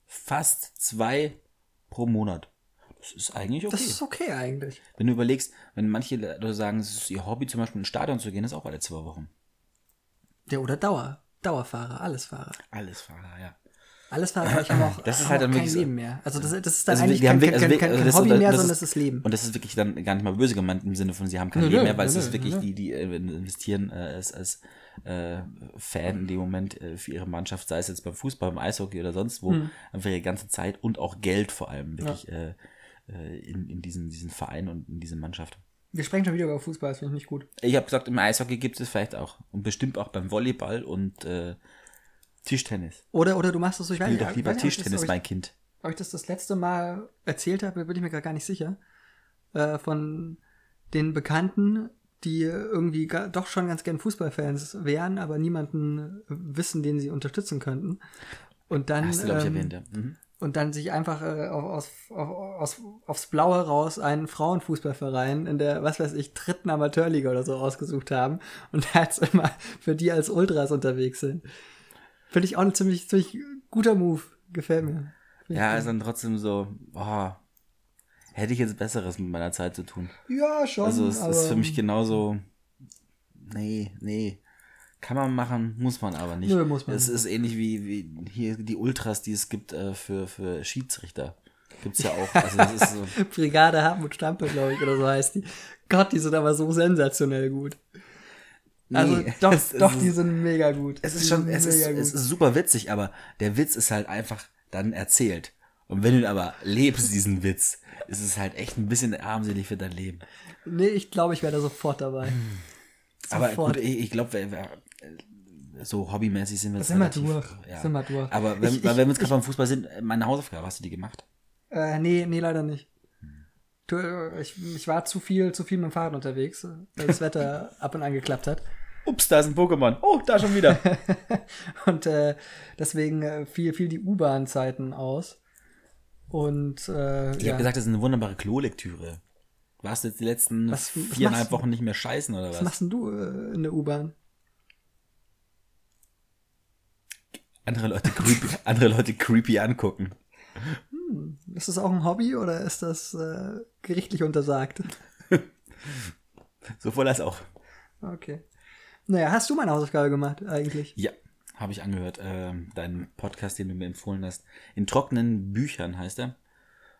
fast zwei pro Monat. Das ist eigentlich okay. Das ist okay eigentlich. wenn du überlegst, wenn manche Leute sagen, es ist ihr Hobby, zum Beispiel ins Stadion zu gehen, ist auch alle zwei Wochen. Ja, oder Dauer. Dauerfahrer, Allesfahrer. Alles Fahrer, ja. Allesfahrer, ich habe auch, [CLEARS THROAT] Das ist haben halt auch kein so- Leben mehr. Also das, das ist dann Also eigentlich haben kein, kein, also kein, wirklich- kein das- Hobby das- mehr, das sondern ist- es ist Leben. Und das ist wirklich dann gar nicht mal böse gemeint im Sinne von, sie haben kein Nö, Leben mehr, weil es nö, ist nö, wirklich die, die äh, investieren äh, als, als äh, Fan in dem Moment äh, für ihre Mannschaft, sei es jetzt beim Fußball, beim Eishockey oder sonst wo, Hm. einfach ihre ganze Zeit und auch Geld vor allem wirklich äh, äh, in, in diesen, diesen Verein und in diese Mannschaft. Wir sprechen schon wieder über Fußball, das finde ich nicht gut. Ich habe gesagt, im Eishockey gibt es vielleicht auch und bestimmt auch beim Volleyball und äh, Tischtennis. Oder, oder du machst ich weiß Spiel doch lieber das- Tischtennis, mein Kind. ob ich das das letzte Mal erzählt habe, bin ich mir gerade gar nicht sicher. Äh, von den Bekannten, die irgendwie ga, doch schon ganz gern Fußballfans wären, aber niemanden wissen, den sie unterstützen könnten. Und dann, Hast du, glaube ich, ähm, erwähnt, ja. Mhm. und dann sich einfach äh, aus, auf, aus, aufs Blaue heraus einen Frauenfußballverein in der, was weiß ich, dritten Amateurliga oder so ausgesucht haben und [LAUGHS] da jetzt immer für die als Ultras unterwegs sind. Finde ich auch ein ziemlich, ziemlich guter Move. Gefällt mir. Find Ja, ist dann trotzdem so, boah, hätte ich jetzt Besseres mit meiner Zeit zu tun. Ja, schon. Also es ist für mich genauso, nee, nee. Kann man machen, muss man aber nicht. Nö, muss man Es ist ähnlich wie, wie hier die Ultras, die es gibt äh, für, für Schiedsrichter. Gibt's ja auch. Also das ist so, [LAUGHS] Brigade Hartmut Stampe, glaube ich, oder so heißt die. Gott, die sind aber so sensationell gut. Also Nee, [LAUGHS] doch, es- es doch, ist- die sind mega gut. es Die ist schon, es ist, mega es ist super witzig, aber der Witz ist halt einfach dann erzählt. Und wenn du aber lebst, diesen Witz, ist es halt echt ein bisschen armselig für dein Leben. Nee, ich glaube, ich wäre da sofort dabei. Aber Sofort. gut, ich, ich glaube, so hobbymäßig sind wir jetzt sind wir relativ, durch. Ja. Sind wir durch. Aber wenn, Ich- ich- wenn wir jetzt gerade beim Fußball sind, meine Hausaufgabe, hast du die gemacht? Äh, nee, nee, leider nicht. Du, äh, ich, ich war zu viel, zu viel mit dem Fahrrad unterwegs, weil das Wetter [LAUGHS] ab und an geklappt hat. Ups, da ist ein Pokémon. Oh, da schon wieder. [LAUGHS] Und äh, deswegen äh, fiel, fiel die U-Bahn-Zeiten aus. Und äh, Ich ja. habe gesagt, das ist eine wunderbare Klolektüre. Warst du jetzt die letzten Was- was viereinhalb Wochen nicht mehr scheißen oder was was? machst denn du äh, in der U-Bahn? Andere Leute creepy, [LAUGHS] andere Leute creepy angucken. Ist das auch ein Hobby oder ist das äh, gerichtlich untersagt? [LAUGHS] Sowohl als auch. Okay. Naja, hast du meine Hausaufgabe gemacht eigentlich? Ja, habe ich angehört. Ähm, deinen Podcast, den du mir empfohlen hast. In trockenen Büchern heißt er.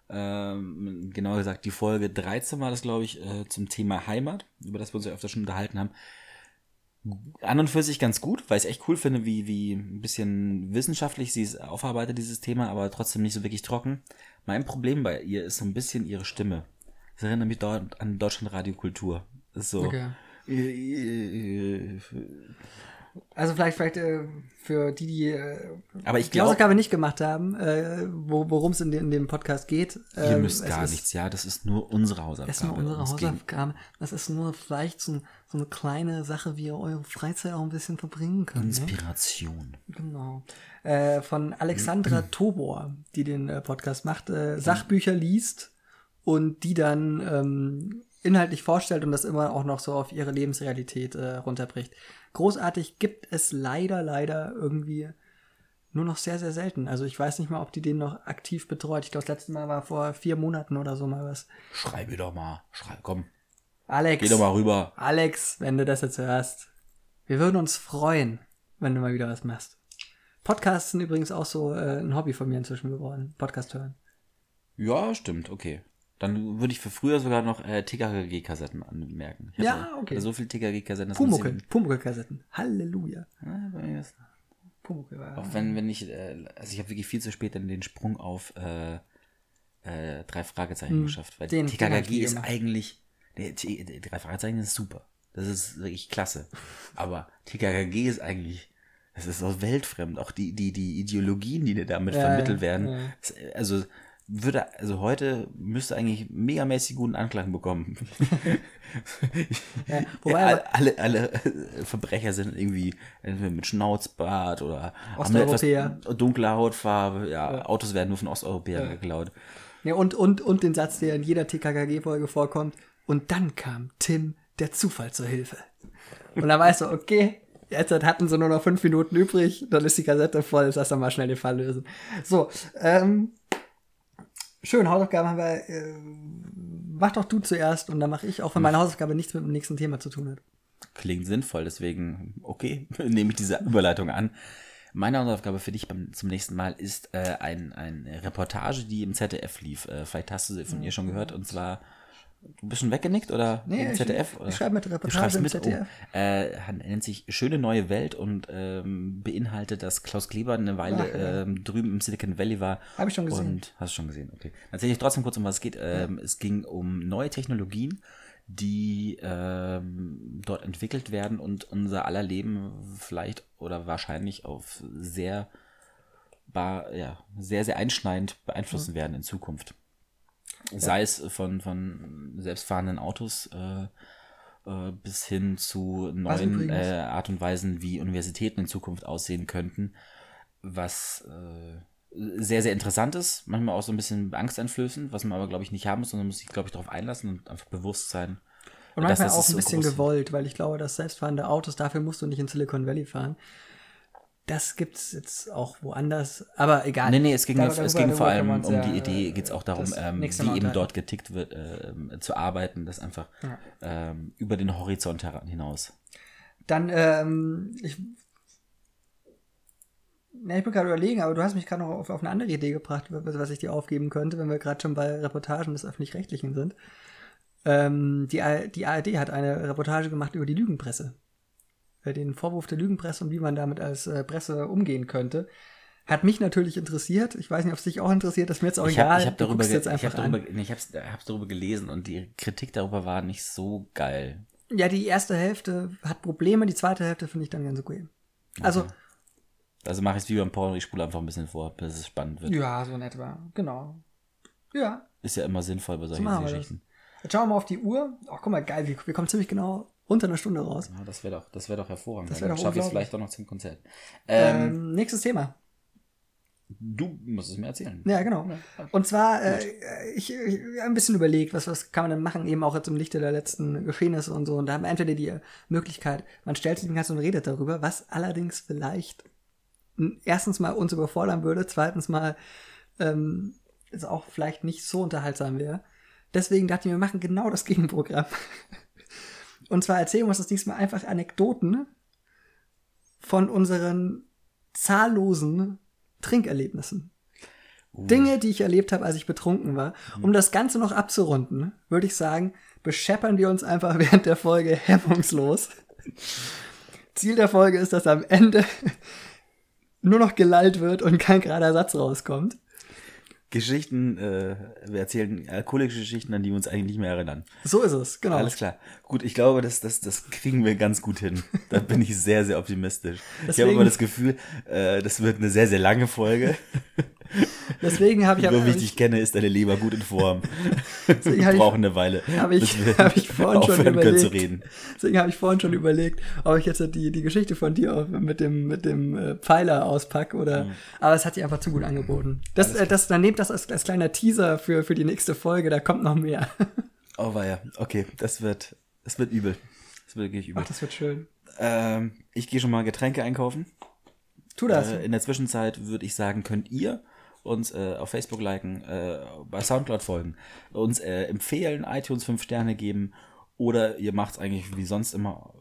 Ähm, genauer gesagt, die Folge 13 war das, glaube ich, äh, zum Thema Heimat, über das wir uns ja öfter schon unterhalten haben. An und für sich ganz gut, weil ich es echt cool finde, wie, wie ein bisschen wissenschaftlich sie es aufarbeitet, dieses Thema, aber trotzdem nicht so wirklich trocken. Mein Problem bei ihr ist so ein bisschen ihre Stimme. Es erinnert mich dort an Deutschland Radiokultur. Das ist so. Okay. Also vielleicht, vielleicht äh, für die, die äh, Aber ich die glaube, Hausaufgabe nicht gemacht haben, äh, wo, worum es in, dem- in dem Podcast geht. ihr ähm, müsst es gar ist, nichts. Ja, das ist nur unsere Hausaufgabe. Das ist nur unsere Hausaufgabe. Das ist nur vielleicht so, so eine kleine Sache, wie ihr eure Freizeit auch ein bisschen verbringen könnt. Ne? Inspiration. Genau. Äh, von Alexandra Tobor, die den äh, Podcast macht, äh, Sachbücher liest und die dann ähm, inhaltlich vorstellt und das immer auch noch so auf ihre Lebensrealität äh, runterbricht. Großartig gibt es leider, leider irgendwie nur noch sehr, sehr selten. Also ich weiß nicht mal, ob die den noch aktiv betreut. Ich glaube, das letzte Mal war vor vier Monaten oder so mal was. Schreib mir doch mal. Schreib, komm. Alex. Geh doch mal rüber. Alex, wenn du das jetzt hörst, wir würden uns freuen, wenn du mal wieder was machst. Podcasts sind übrigens auch so äh, ein Hobby von mir inzwischen geworden. Podcast hören. Ja, stimmt, okay. Dann würde ich für früher sogar noch äh, TKG-Kassetten anmerken. Ich Ja, okay. So viel TKG-Kassetten. Pumuckel, Pumuckel-Kassetten. Halleluja. Ja, bei mir ist- Pumuckel war. Auch wenn, wenn ich, äh, also ich habe wirklich viel zu spät dann den Sprung auf äh, äh, drei Fragezeichen geschafft. Weil den- nie ist eigentlich, der, T- der drei Fragezeichen ist super. Das ist wirklich klasse. Aber TKKG ist eigentlich, das ist so weltfremd. Auch die, die, die Ideologien, die dir damit Ja, vermittelt werden. ja. ist, äh, Also, würde, also heute müsste eigentlich megamäßig guten Anklang bekommen. Ja, [LAUGHS] Ja, wobei aber, alle, alle äh, Verbrecher sind irgendwie entweder mit Schnauzbart oder eine Osteuropäer. dunkle Hautfarbe. Ja, Autos werden nur von Osteuropäern geklaut. ja, und, und, und den Satz, der in jeder TKKG-Folge vorkommt. Und dann kam Tim, der Zufall, zur Hilfe. Und dann weißt du, okay, jetzt hatten sie nur noch fünf Minuten übrig, dann ist die Kassette voll, lass doch mal schnell den Fall lösen. So, ähm, schön, Hausaufgaben haben wir, äh, mach doch du zuerst und dann mache ich, auch wenn meine Hausaufgabe nichts mit dem nächsten Thema zu tun hat. Klingt sinnvoll, deswegen, okay, [LAUGHS] nehme ich diese Überleitung an. Meine Hausaufgabe für dich beim, zum nächsten Mal ist äh, ein, eine Reportage, die im ZDF lief. Äh, vielleicht hast du sie von ihr schon gehört. Und zwar, du bist schon weggenickt oder Nee, im ich- ZDF? ich oder? schreibe mit Reportage im mit, ZDF. Oh, äh, nennt sich Schöne neue Welt und ähm, beinhaltet, dass Klaus Kleber eine Weile Ach, ja. ähm, drüben im Silicon Valley war. Hab ich schon gesehen. Und hast du schon gesehen, okay. Dann erzähle ich trotzdem kurz, um was es geht. Ähm, Es ging um neue Technologien, die ähm, dort entwickelt werden und unser aller Leben vielleicht oder wahrscheinlich auf sehr, bar, ja, sehr, sehr einschneidend beeinflussen werden in Zukunft. Sei es von, von selbstfahrenden Autos äh, äh, bis hin zu neuen äh, Art und Weisen, wie Universitäten in Zukunft aussehen könnten, was äh, sehr, sehr interessant ist, manchmal auch so ein bisschen angsteinflößend, was man aber, glaube ich, nicht haben muss, sondern muss sich, glaube ich, darauf einlassen und einfach bewusst sein. Und dass manchmal das auch so ein bisschen gewollt, weil ich glaube, dass selbstfahrende Autos, dafür musst du nicht in Silicon Valley fahren. Das gibt's jetzt auch woanders, aber egal. Nee, nee, es ging, Dar- es darüber- ging vor darüber allem um die ja, Idee, äh, geht es auch darum, ähm, wie eben dort getickt wird, ähm, zu arbeiten, das einfach ähm, über den Horizont hinaus. Dann, ähm, ich, ja, ich bin gerade überlegen, aber du hast mich gerade noch auf, auf eine andere Idee gebracht, was ich dir aufgeben könnte, wenn wir gerade schon bei Reportagen des Öffentlich-Rechtlichen sind. Ähm, die, die ARD hat eine Reportage gemacht über die Lügenpresse. Äh, Den Vorwurf der Lügenpresse und wie man damit als äh, Presse umgehen könnte. Hat mich natürlich interessiert. Ich weiß nicht, ob es dich auch interessiert. Das ist mir jetzt auch Ich egal. habe hab Du darüber, guckst ge- ich hab darüber, nee, ich hab's, hab's darüber gelesen und die Kritik darüber war nicht so geil. Ja, die erste Hälfte hat Probleme, die zweite Hälfte finde ich dann ganz okay. Also, Also mache ich es wie beim Porno, ich spule einfach ein bisschen vor, bis es spannend wird. ja, so in etwa. Genau. Ja, Ist ja immer sinnvoll bei solchen. Geschichten. Jetzt schauen wir mal auf die Uhr. Ach, guck mal, geil, wir, wir kommen ziemlich genau unter einer Stunde raus. Ja, das wäre doch, das währ doch hervorragend. Das wär Dann doch schaffe ich es vielleicht auch noch zum Konzert. Ähm, Ähm, nächstes Thema. Du musst es mir erzählen. Ja, genau. Und zwar, äh, ich, ich ein bisschen überlegt, was, was kann man denn machen, eben auch jetzt im Lichte der letzten Geschehnisse und so. Und da haben wir entweder die Möglichkeit, man stellt sich den ganzen und redet darüber, was allerdings vielleicht erstens mal uns überfordern würde, zweitens mal ähm, es auch vielleicht nicht so unterhaltsam wäre. Deswegen dachte ich, wir machen genau das Gegenprogramm. [LAUGHS] Und zwar erzählen wir uns das diesmal einfach Anekdoten von unseren zahllosen Trinkerlebnissen. Uh. Dinge, die ich erlebt habe, als ich betrunken war. Um das Ganze noch abzurunden, würde ich sagen, bescheppern wir uns einfach [LAUGHS] während der Folge hemmungslos. [LAUGHS] Ziel der Folge ist, dass am Ende [LAUGHS] nur noch gelallt wird und kein gerader Satz rauskommt. Geschichten, äh, wir erzählen alkoholische Geschichten, an die wir uns eigentlich nicht mehr erinnern. So ist es, genau. Alles klar. Gut, ich glaube, das, das, das kriegen wir ganz gut hin. Da bin ich sehr, sehr optimistisch. Deswegen, ich habe immer das Gefühl, äh, das wird eine sehr, sehr lange Folge. [LAUGHS] Deswegen habe ich aber. So wie ich dich kenne, ist deine Leber gut in Form. [LAUGHS] wir brauchen eine Weile. Habe ich, hab ich vorhin schon überlegt. Deswegen habe ich vorhin schon überlegt, ob ich jetzt die, die Geschichte von dir mit dem, mit dem äh, Pfeiler auspacke oder. Mhm. Aber es hat sich einfach zu gut angeboten. Das, äh, das, dann nehmt das als, als kleiner Teaser für, für die nächste Folge, da kommt noch mehr. [LAUGHS] oh weia, okay, das wird, das wird übel. Das wird wirklich übel. Ach, das wird schön. Ähm, ich gehe schon mal Getränke einkaufen. Tu das. Äh, in der Zwischenzeit würde ich sagen, könnt ihr uns äh, auf Facebook liken, äh, bei Soundcloud folgen, uns äh, empfehlen, iTunes 5 Sterne geben oder ihr macht es eigentlich wie sonst immer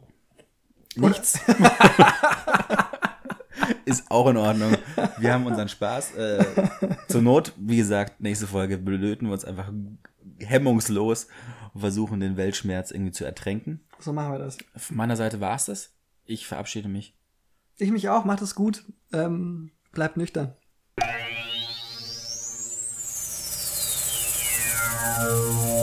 nichts. [LAUGHS] Ist auch in Ordnung. Wir haben unseren Spaß. Äh, zur Not, wie gesagt, nächste Folge belöten wir uns einfach hemmungslos und versuchen den Weltschmerz irgendwie zu ertränken. So machen wir das. Von meiner Seite war es das. Ich verabschiede mich. Ich mich auch. Macht es gut. Ähm, bleibt nüchtern. Música